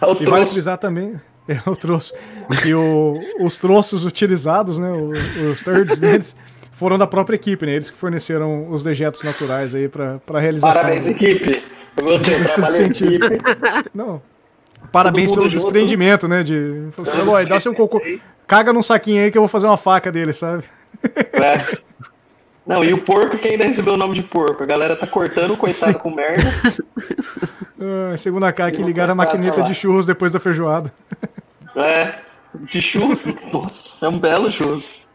É
E vale frisar também, é o troço, que o- os troços utilizados, né, os turds deles, foram da própria equipe, né, eles que forneceram os dejetos naturais aí pra, pra realização.
Parabéns, equipe. Eu gostei, em equipe.
Não. Parabéns pelo
junto.
desprendimento, né, de... Falou assim, "Eloy, dá seu cocô, caga num saquinho aí que eu vou fazer uma faca dele, sabe?
É. Não, e o porco que ainda recebeu o nome de porco. A galera tá cortando o coitado com merda.
Ah, segundo a K, que ligaram a maquineta de churros depois da feijoada.
É. De churros. Nossa, é um belo churros.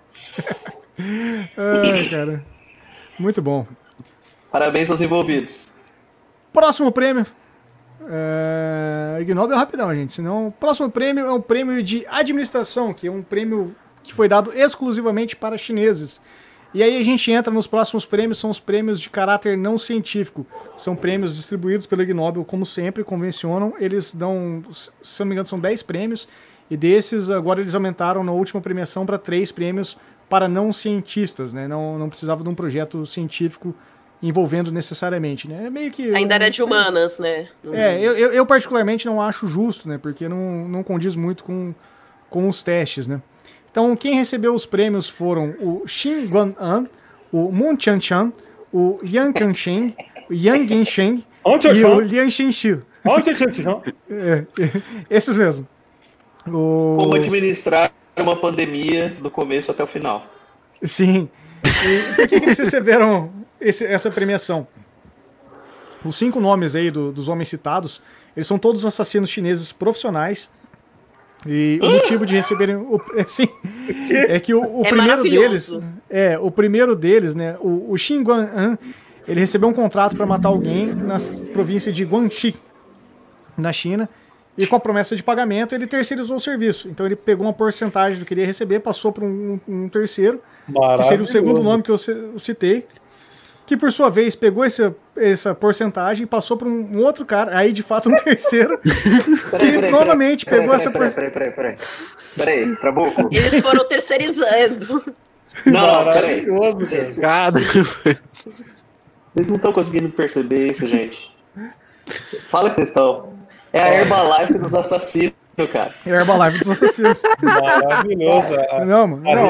Ai, cara. Muito bom.
Parabéns aos envolvidos.
Próximo prêmio. É... Ig Nobel rapidão, gente. Senão, o próximo prêmio é um prêmio de administração, que é um prêmio que foi dado exclusivamente para chineses. E aí a gente entra nos próximos prêmios, são os prêmios de caráter não científico. São prêmios distribuídos pelo Ig Nobel, como sempre, convencionam. Eles dão, se não me engano, são 10 prêmios. E desses, agora eles aumentaram na última premiação para três prêmios para não cientistas, né? Não, não precisava de um projeto científico envolvendo necessariamente, né? É meio que
Ainda era de humanas, né?
é, eu, eu, eu particularmente não acho justo, né? Porque não, não condiz muito com, com os testes, né? Então, quem recebeu os prêmios foram o Xin Guan-an, o Moon Chan-chan, o Yang Kansheng, o Yang Gensheng
Onde
e o Lian Shenxiu.
Onde eu
É, esses mesmo. O...
Como administrar uma pandemia do começo até o final.
Sim. E por que, que eles receberam esse- essa premiação? Os cinco nomes aí do- dos homens citados, eles são todos assassinos chineses profissionais. E o motivo de receberem. O, é, sim, é que o, o
É
primeiro deles. É, o primeiro deles, né? O, o Xin Guan-an, ele recebeu um contrato para matar alguém na província de Guangxi, na China. E com a promessa de pagamento, ele terceirizou o serviço. Então ele pegou uma porcentagem do que ele ia receber, passou para um, um terceiro, que seria o segundo nome que eu citei, que por sua vez pegou esse, essa porcentagem e passou para um, um outro cara, aí de fato um terceiro,
Peraí,
e novamente
peraí,
pegou essa
peraí,
porcentagem.
peraí, peraí, peraí. Peraí, Trabuco.
Eles foram terceirizando.
Não, não, peraí. Gente, vocês- não estão conseguindo perceber isso, gente. Fala que vocês estão. É a Herbalife dos assassinos, cara.
É a Herbalife dos assassinos.
Maravilhoso.
Não, mano. Não,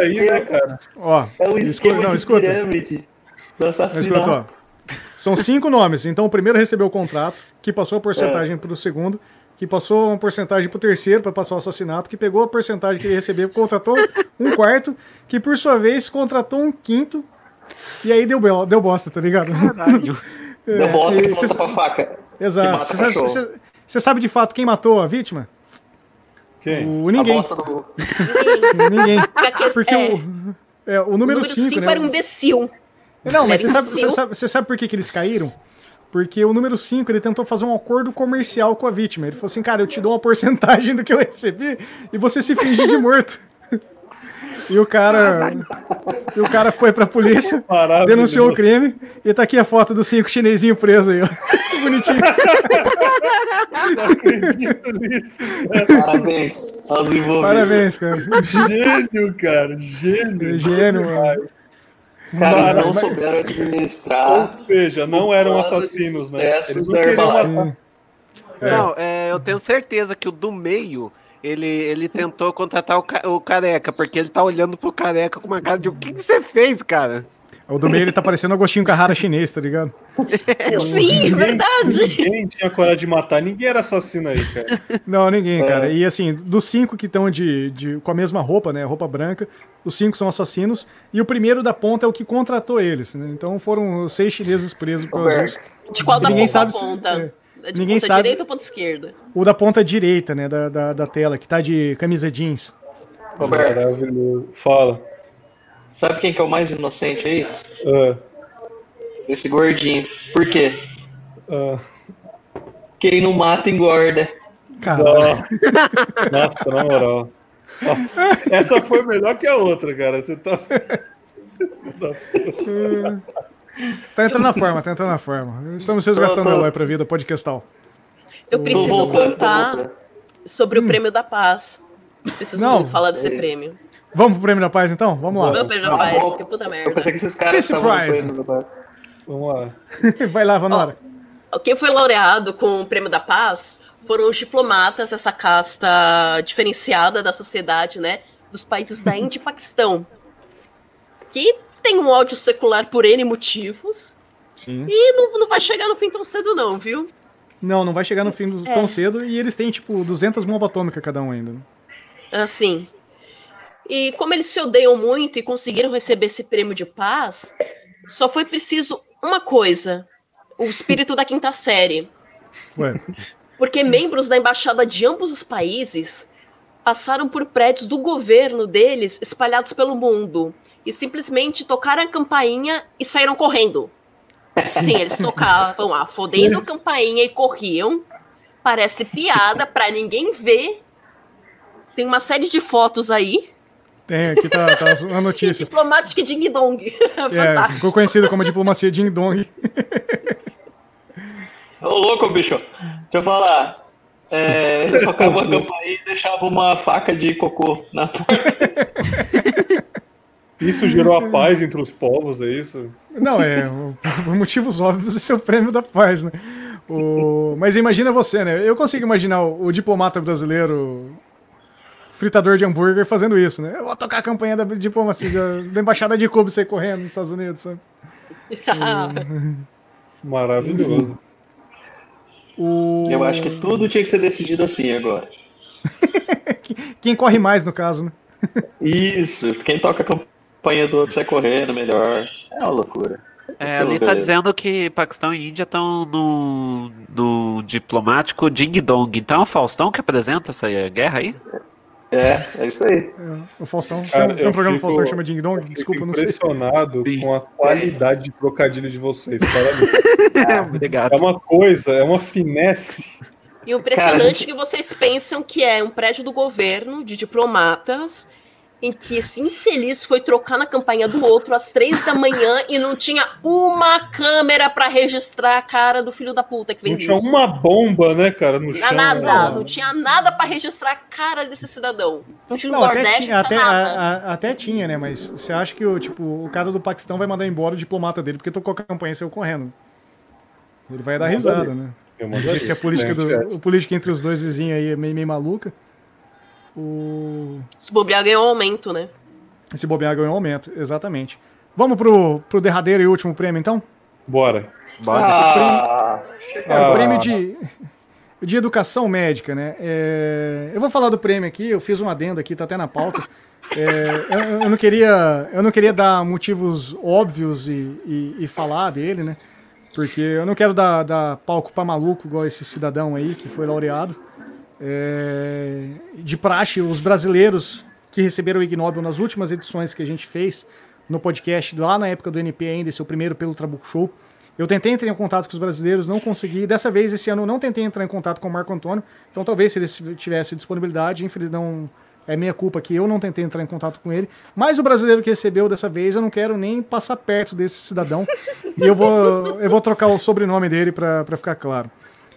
aí, né, cara?
ó,
É o
escuta,
esquema
não,
de
escuta.
pirâmide do
escuta,
assassinato.
São cinco nomes. Então o primeiro recebeu o contrato, que passou a porcentagem para o segundo, que passou uma porcentagem para o terceiro para passar o assassinato, que pegou a porcentagem que ele recebeu, contratou um quarto, que por sua vez contratou um quinto, e aí deu, deu bosta, tá ligado?
Caralho.
Deu bosta que volta pra faca.
Exato. Você sabe, de fato quem matou a vítima?
Quem?
O
A
ninguém.
bosta do.
Ninguém.
Porque,
Porque
é,
o, é, o
o
número
número
5,
5
né?
era um imbecil.
Não, mas você sabe, você, sabe, você sabe por que, que eles caíram? Porque o número 5 ele tentou fazer um acordo comercial com a vítima. Ele falou assim, cara, eu te dou uma porcentagem do que eu recebi e você se finge de morto. E o cara. E o cara foi pra polícia, denunciou o crime e tá aqui a foto dos cinco chinesinho preso aí, ó. Bonitinho.
Parabéns aos envolvidos.
Parabéns, cara.
Gênio, cara. Gênio.
Gênio, mano.
Cara, eles não
Maravilha.
souberam administrar.
Ou seja, não eram assassinos, né? Eles
da
não queriam matar.
Não, é, eu tenho certeza que o do meio, ele, ele tentou contratar o, ca- o careca, porque ele tá olhando pro careca com uma cara de o que, que você fez, cara?
O do meio ele tá parecendo Agostinho Carrara chinês, tá ligado?
Sim, verdade.
Ninguém tinha coragem de matar, ninguém era assassino aí, cara.
Não, ninguém, cara. E assim, dos cinco que estão de, de, com a mesma roupa, né? Roupa branca, os cinco são assassinos. E o primeiro da ponta é o que contratou eles. Né? Então foram seis chineses presos por.
De qual da
Ninguém
ponta
sabe
a
se-
ponta?
é.
É de
Ninguém
ponta
sabe-
direita ou ponta esquerda?
O da ponta direita, né? Da, da, da tela, que tá de camisa jeans.
Roberto,
Maravilhoso. Fala.
Sabe quem que é o mais inocente aí?
Ah,
Esse gordinho. Por quê?
ah.
Quem não mata engorda.
Caralho.
Nossa, na moral. Ó, Essa foi melhor que a outra, cara. Você tá.
Tá entrando na forma, tá entrando na forma. Estamos resgatando o Eloy pra vida podcastal.
Eu preciso contar sobre o prêmio da paz. Preciso
Não.
falar desse
É.
prêmio.
Vamos pro prêmio da paz então? Vamos lá.
prêmio da
Ah,
paz, porque puta
Eu
merda.
pensei que esses caras
Esse
estavam no prêmio do
Vamos lá.
Vai lá, Vanora.
Quem foi laureado com o prêmio da paz foram os diplomatas, essa casta diferenciada da sociedade, né? Dos países da Índia e Paquistão. Que tem um ódio secular por N motivos.
Sim.
E não, não vai chegar no fim tão cedo, não, viu?
Não, não vai chegar no fim do-
É.
tão cedo. E eles têm, tipo, 200 bombas atômicas cada um ainda. né?
Assim. E como eles se odeiam muito e conseguiram receber esse prêmio de paz, só foi preciso uma coisa: o espírito da quinta série.
Foi.
Porque membros da embaixada de ambos os países passaram por prédios do governo deles espalhados pelo mundo e simplesmente tocaram a campainha e saíram correndo. Sim, eles tocavam a fodendo a campainha e corriam. Parece piada pra ninguém ver. Tem uma série de fotos aí.
Tem, aqui tá, tá as notícias.
Diplomática Ding Dong.
É,
Fantástico.
ficou conhecido como a diplomacia Ding Dong.
Ô, louco, bicho. Deixa eu falar. É, eles tocavam a campainha e deixavam uma faca de cocô na porta.
Isso gerou a paz entre os povos, é isso?
Não, é, por motivos óbvios, esse é o prêmio da paz, né? O, mas imagina você, né? Eu consigo imaginar o, o diplomata brasileiro, fritador de hambúrguer, fazendo isso, né? Eu vou tocar a campanha da diplomacia, da, da embaixada de Cuba, você correndo nos Estados Unidos, sabe?
Maravilhoso.
O,
Eu acho que tudo tinha que ser decidido assim agora.
Quem corre mais, no caso, né?
Isso, quem toca a campanha do outro sai correndo melhor. É uma loucura.
É,
Então,
ali tá
beleza.
dizendo que Paquistão e Índia estão no, no diplomático Ding Dong. Então é o Faustão que apresenta essa guerra aí?
É, é isso aí.
O Faustão.
Cara,
tem, tem um programa do
fico-
Faustão que chama Ding Dong? Desculpa, não sei.
impressionado
Sim.
com a qualidade de trocadilho de vocês. Parabéns.
Obrigado.
É uma coisa, é uma finesse.
E o impressionante
Cara, gente-
é que vocês pensam que é um prédio do governo, de diplomatas, em que esse infeliz foi trocar na campanha do outro às três da manhã e não tinha uma câmera pra registrar a cara do filho da puta que
Não
fez
tinha
isso.
uma bomba, né, cara, no chão.
Nada,
né?
não tinha nada pra registrar a cara desse cidadão. Não tinha
Não, até
Nordeste,
tinha,
não
até,
tinha
a- a- até tinha, né? Mas você acha que o, tipo, o cara do Paquistão vai mandar embora o diplomata dele porque tocou a campanha e saiu correndo? Ele vai dar risada, né?
Eu
que a política, do,
É,
a política entre os dois vizinhos aí é meio, meio maluca. O...
Se bobear, ganhou um aumento, né?
Esse bobear ganhou um aumento, exatamente. Vamos pro, pro derradeiro e último prêmio, então?
Bora.
Ah,
É o
Ah.
prêmio de, de educação médica, né? É, eu vou falar do prêmio aqui, eu fiz um adendo aqui, tá até na pauta. É, eu, eu não queria, eu não queria dar motivos óbvios e, e- e falar dele, né? porque eu não quero dar, dar palco para maluco igual esse cidadão aí que foi laureado. É, de praxe, os brasileiros que receberam o Ig Nobel nas últimas edições que a gente fez no podcast, lá na época do NP ainda, esse é o primeiro pelo Trabuco Show. Eu tentei entrar em contato com os brasileiros, não consegui. Dessa vez, esse ano, não tentei entrar em contato com o Marco Antônio. Então, talvez se ele tivesse disponibilidade, infelizmente não é minha culpa que eu não tentei entrar em contato com ele. Mas o brasileiro que recebeu dessa vez, eu não quero nem passar perto desse cidadão. e eu vou, eu vou trocar o sobrenome dele para ficar claro.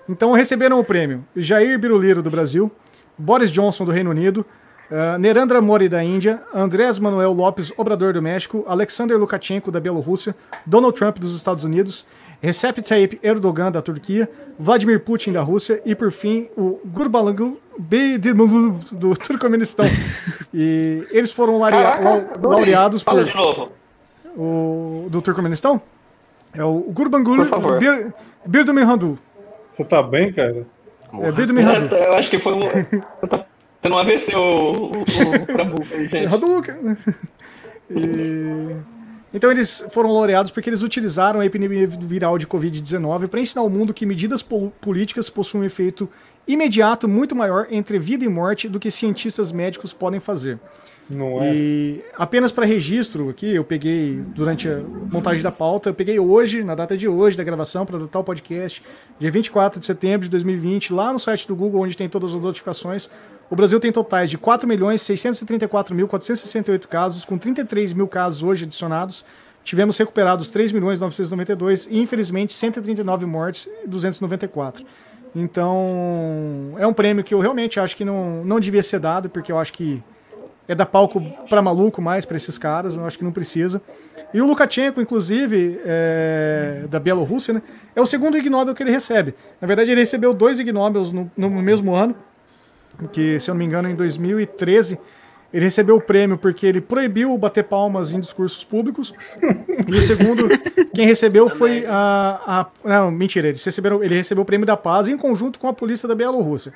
Então, receberam o prêmio Jair Biruliro, do Brasil, Boris Johnson, do Reino Unido, Uh, Nerandra Mori da Índia, Andrés Manuel Lopes Obrador do México, Alexander Lukashenko da Bielorrússia, Donald Trump dos Estados Unidos, Recep Tayyip Erdogan da Turquia, Vladimir Putin da Rússia e por fim o Gurbanguly Berdimuhamedov do Turcomenistão. e eles foram
Caraca,
laureados
Fala
por
de novo.
o do Turcomenistão. É o Gurbanguly
Por favor.
Bir, Berdimuhamedov.
Você tá bem, cara?
É Berdimuhamedov.
Eu acho que foi um. Tô tendo um AVC o, o, o Trabuco aí, gente.
Hadouken. E- Então eles foram laureados porque eles utilizaram a epidemia viral de Covid-19 para ensinar ao mundo que medidas pol- políticas possuem um efeito imediato muito maior entre vida e morte do que cientistas médicos podem fazer.
Não é?
E apenas para registro aqui, eu peguei durante a montagem da pauta, eu peguei hoje, na data de hoje da gravação, para datar o podcast, dia 24 de setembro de 2020, lá no site do Google, onde tem todas as notificações. O Brasil tem totais de 4.634.468 casos, com 33 mil casos hoje adicionados. Tivemos recuperados 3.992 e, infelizmente, 139 mortes e 294. Então, é um prêmio que eu realmente acho que não, não devia ser dado, porque eu acho que é dar palco pra maluco mais pra esses caras, eu acho que não precisa. E o Lukashenko, inclusive, é, da Bielorrússia, né, é o segundo Ig que ele recebe. Na verdade, ele recebeu dois Ig Nobels no, no mesmo ano, que, se eu não me engano, em 2013, ele recebeu o prêmio porque ele proibiu bater palmas em discursos públicos. E o segundo, quem recebeu foi a, a- Não, mentira, eles receberam, ele recebeu o prêmio da paz em conjunto com a polícia da Bielorrússia.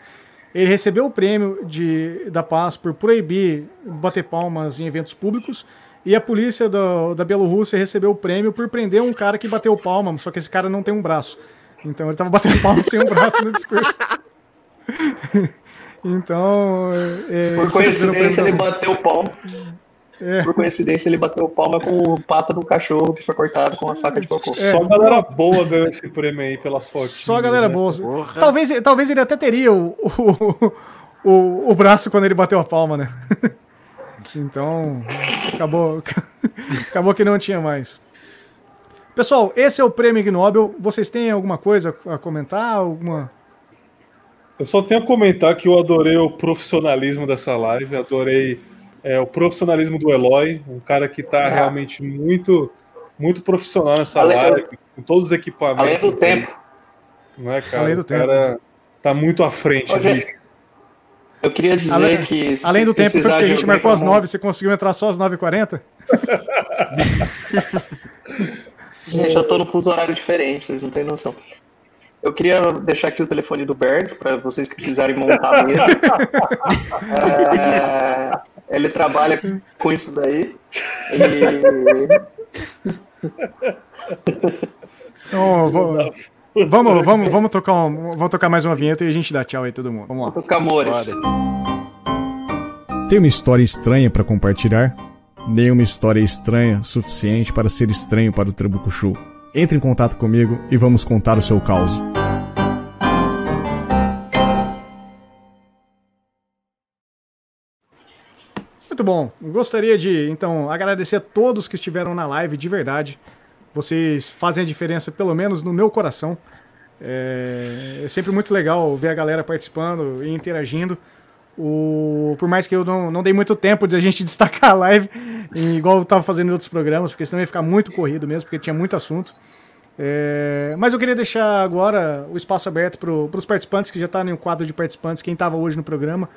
Ele recebeu o prêmio de, da paz por proibir bater palmas em eventos públicos. E a polícia da, da Bielorrússia recebeu o prêmio por prender um cara que bateu palma, só que esse cara não tem um braço. Então ele tava batendo palma sem um braço no discurso. então. É,
Por
o prêmio
coincidência, ele bateu o palmo.
É.
Por coincidência, ele bateu palma com o pata do cachorro que foi cortado com a faca de cocô.
É.
Só a galera boa ganhou esse prêmio aí pelas fotos.
Só a galera
né?
boa. Talvez, talvez ele até teria o, o, o, o braço quando ele bateu a palma, né? Então, acabou, acabou que não tinha mais. Pessoal, esse é o prêmio Ig Nobel. Vocês têm alguma coisa a comentar? Alguma...
Eu só tenho a comentar que eu adorei o profissionalismo dessa live, adorei é, o profissionalismo do Eloy, um cara que tá
Ah.
realmente muito, muito profissional nessa
Além-
live, com todos os equipamentos.
Além do tempo.
Não é, cara?
Além do
o cara tá muito à frente.
Ô, gente. Eu queria dizer
Além,
que.
além do tempo, porque a gente marcou às
como-
9, você conseguiu entrar só às 9h40?
Gente, eu tô no fuso horário diferente, vocês não têm noção. Eu queria deixar aqui o telefone do Bergs para vocês que precisarem montar a mesa. É, ele trabalha com isso daí. E
Então, vou- vamos, vamos, vamos, tocar um- vamos tocar mais uma vinheta e a gente dá tchau aí todo mundo. Vamos lá.
tocar amores.
Tem uma história estranha para compartilhar? Nenhuma história estranha suficiente para ser estranho para o Trabuco Show. Entre em contato comigo e vamos contar o seu caos.
Muito bom. Gostaria de, então, agradecer a todos que estiveram na live, de verdade. Vocês fazem a diferença, pelo menos no meu coração. É, é sempre muito legal ver a galera participando e interagindo. O, por mais que eu não, não dei muito tempo de a gente destacar a live, igual eu estava fazendo em outros programas, porque senão ia ficar muito corrido mesmo, porque tinha muito assunto. É, mas eu queria deixar agora o espaço aberto para os participantes que já estão no quadro de participantes, quem estava hoje no programa.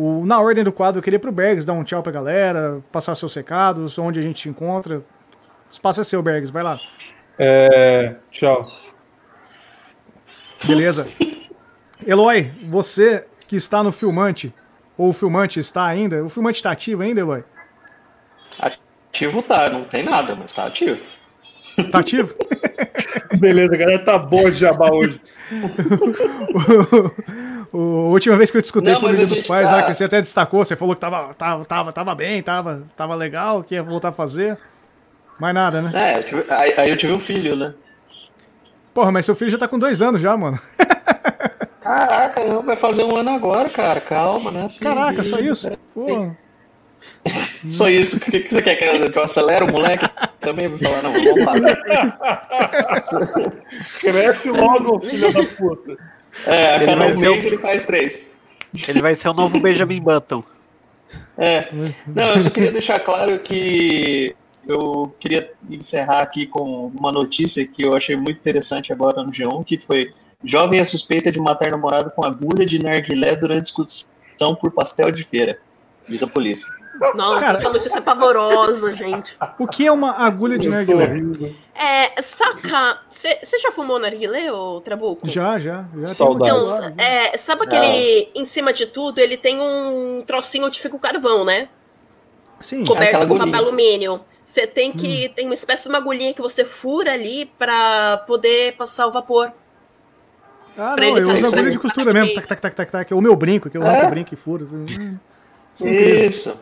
O- na ordem do quadro, eu queria pro Bergs dar um tchau pra galera, passar seus recados, onde a gente se encontra. O espaço é seu, Bergs, vai lá.
É, tchau.
Beleza. Eloy, você que está no filmante, ou o filmante está ainda, o filmante está ativo ainda, Eloy?
Ativo tá, não tem nada, mas tá ativo.
Tá ativo?
Beleza, a galera tá boa de jabá hoje.
o, a última vez que eu te escutei
Não,
foi
mas
no
a
Dia dos Pais,
tá-
que você até destacou, você falou que tava, tava, tava, tava bem, tava, tava legal, que ia voltar a fazer. Mais nada, né?
É, eu tive- aí, aí eu tive um filho, né?
Porra, mas seu filho já tá com dois anos já, mano.
Caraca, não, vai fazer um ano agora, cara. Calma, né? Assim,
Caraca, só isso?
né?
Pô,
Só isso. O que, que você quer que eu, que eu acelere o moleque? Também vou falar, não, vamos lá.
Cresce logo, filho da puta.
É, a
Ele
cada um mês
o-
ele faz três.
Ele vai ser o novo Benjamin Button.
É. Não, eu só queria deixar claro que eu queria encerrar aqui com uma notícia que eu achei muito interessante agora no G1, que foi jovem é suspeita de matar namorado com agulha de narguilé durante discussão por pastel de feira, diz a polícia.
Nossa,
Cara-
essa notícia é pavorosa, gente.
o que é uma agulha de narguilé?
É, saca. Você já fumou narguilé, ô Trabuco?
Já, já, já. tem
Saudade.
um
Então, é, sabe aquele. Em cima de tudo, ele tem um trocinho onde fica o carvão, né?
Sim.
Coberto
aquela
com papel alumínio. Você tem
Hum.
que. Tem uma espécie de uma agulhinha que você fura ali pra poder passar o vapor.
Ah,
pra
não, eu uso agulha de costura mesmo. Tac, tac, tac, tac, tac. Ou meu brinco, que eu
É?
arranco o brinco e furo. Hum, isso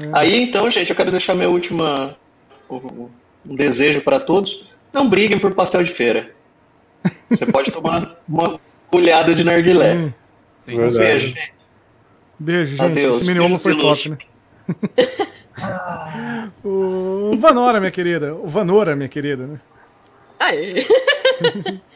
Isso. Aí então, gente, eu quero deixar meu último um desejo para todos. Não briguem por pastel de feira. Você pode tomar uma colhada de narguilé.
Sim.
Sim.
Um
Verdade.
beijo, gente.
Beijo, gente.
Adeus,
Esse mini foi top, né? o Vanora, minha querida. O Vanora, minha querida, né?
Aê.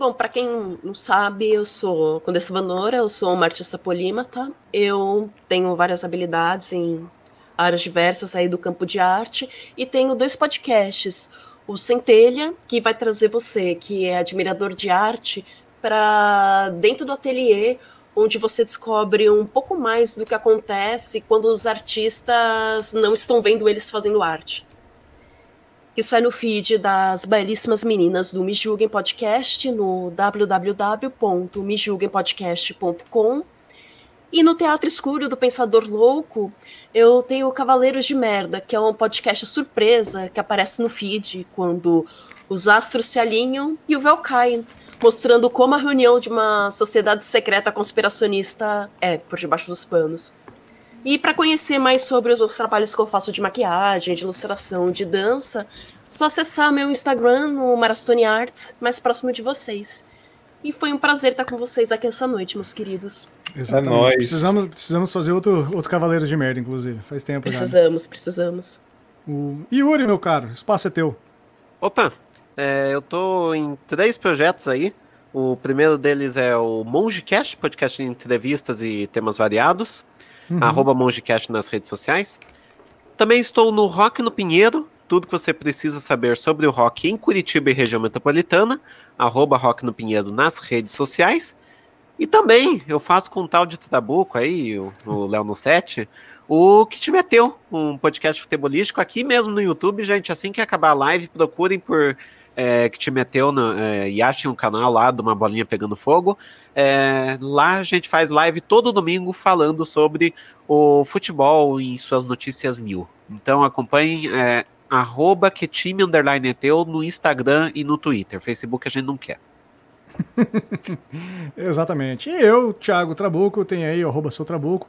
Bom, pra quem não sabe, eu sou Condessa Vanora, eu sou uma artista polímata. Eu tenho várias habilidades em áreas diversas aí do campo de arte e tenho dois podcasts. O Centelha, que vai trazer você, que é admirador de arte, para dentro do ateliê, onde você descobre um pouco mais do que acontece quando os artistas não estão vendo eles fazendo arte que sai no feed das belíssimas meninas do Me Julguem Podcast, no www.mejulguempodcast.com. E no Teatro Escuro do Pensador Louco, eu tenho Cavaleiros de Merda, que é um podcast surpresa que aparece no feed quando os astros se alinham e o véu cai, mostrando como a reunião de uma sociedade secreta conspiracionista é por debaixo dos panos. E para conhecer mais sobre os meus trabalhos que eu faço de maquiagem, de ilustração, de dança, só acessar meu Instagram no Marastone Arts, mais próximo de vocês. E foi um prazer estar com vocês aqui essa noite, meus queridos.
Exatamente.
nóis.
Precisamos, precisamos fazer outro, outro Cavaleiro de Merda, inclusive. Faz tempo já. né?
Precisamos, precisamos.
O... Yuri, meu caro, o espaço é teu.
Opa, é, eu tô em três projetos aí. O primeiro deles é o MongeCast, podcast de entrevistas e temas variados. Arroba MongeCast nas redes sociais. Também estou no Rock no Pinheiro, tudo que você precisa saber sobre o rock em Curitiba e região metropolitana. Arroba Rock no Pinheiro nas redes sociais. E também eu faço com o tal de Trabuco aí, o Léo no Set, o Que Te Meteu, um podcast futebolístico aqui mesmo no YouTube, gente. Assim que acabar a live, procurem por é, Que Te Meteu no, é, e achem um canal lá de uma bolinha pegando fogo. É, lá a gente faz live todo domingo falando sobre o futebol e suas notícias mil. Então acompanhem é, arroba que time underline é teu no Instagram e no Twitter. Facebook a gente não quer.
Exatamente. E eu, Thiago Trabuco, tenho aí, arroba sou Trabuco.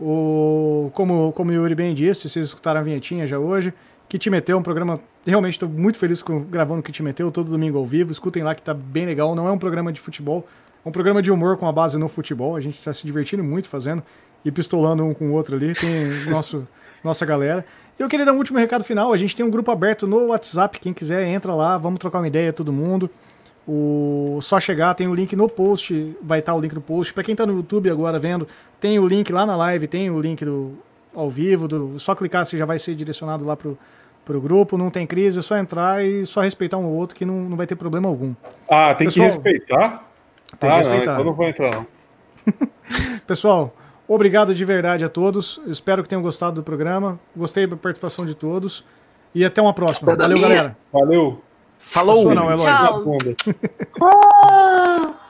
O, como, como o Yuri bem disse, vocês escutaram a vinhetinha já hoje. Que te meteu, um programa. Realmente estou muito feliz com gravando que te meteu todo domingo ao vivo. Escutem lá que tá bem legal. Não é um programa de futebol, é um programa de humor com a base no futebol. A gente está se divertindo muito fazendo e pistolando um com o outro ali. Tem nosso, nossa galera. E eu queria dar um último recado final. A gente tem um grupo aberto no WhatsApp. Quem quiser, entra lá. Vamos trocar uma ideia, todo mundo. O só chegar, tem o link no post, vai estar o link no post. Para quem está no YouTube agora vendo, tem o link lá na live, tem o link do ao vivo, do, só clicar você já vai ser direcionado lá pro pro grupo, não tem crise, é só entrar e só respeitar um ou outro que não, não vai ter problema algum.
Ah, tem
Pessoal,
que respeitar?
Tem que
ah,
respeitar.
não, então não vou entrar não.
Pessoal, obrigado de verdade a todos. Espero que tenham gostado do programa. Gostei da participação de todos. E até uma próxima. Valeu,
minha.
galera.
Valeu.
Falou! Não, Eloy.
Tchau.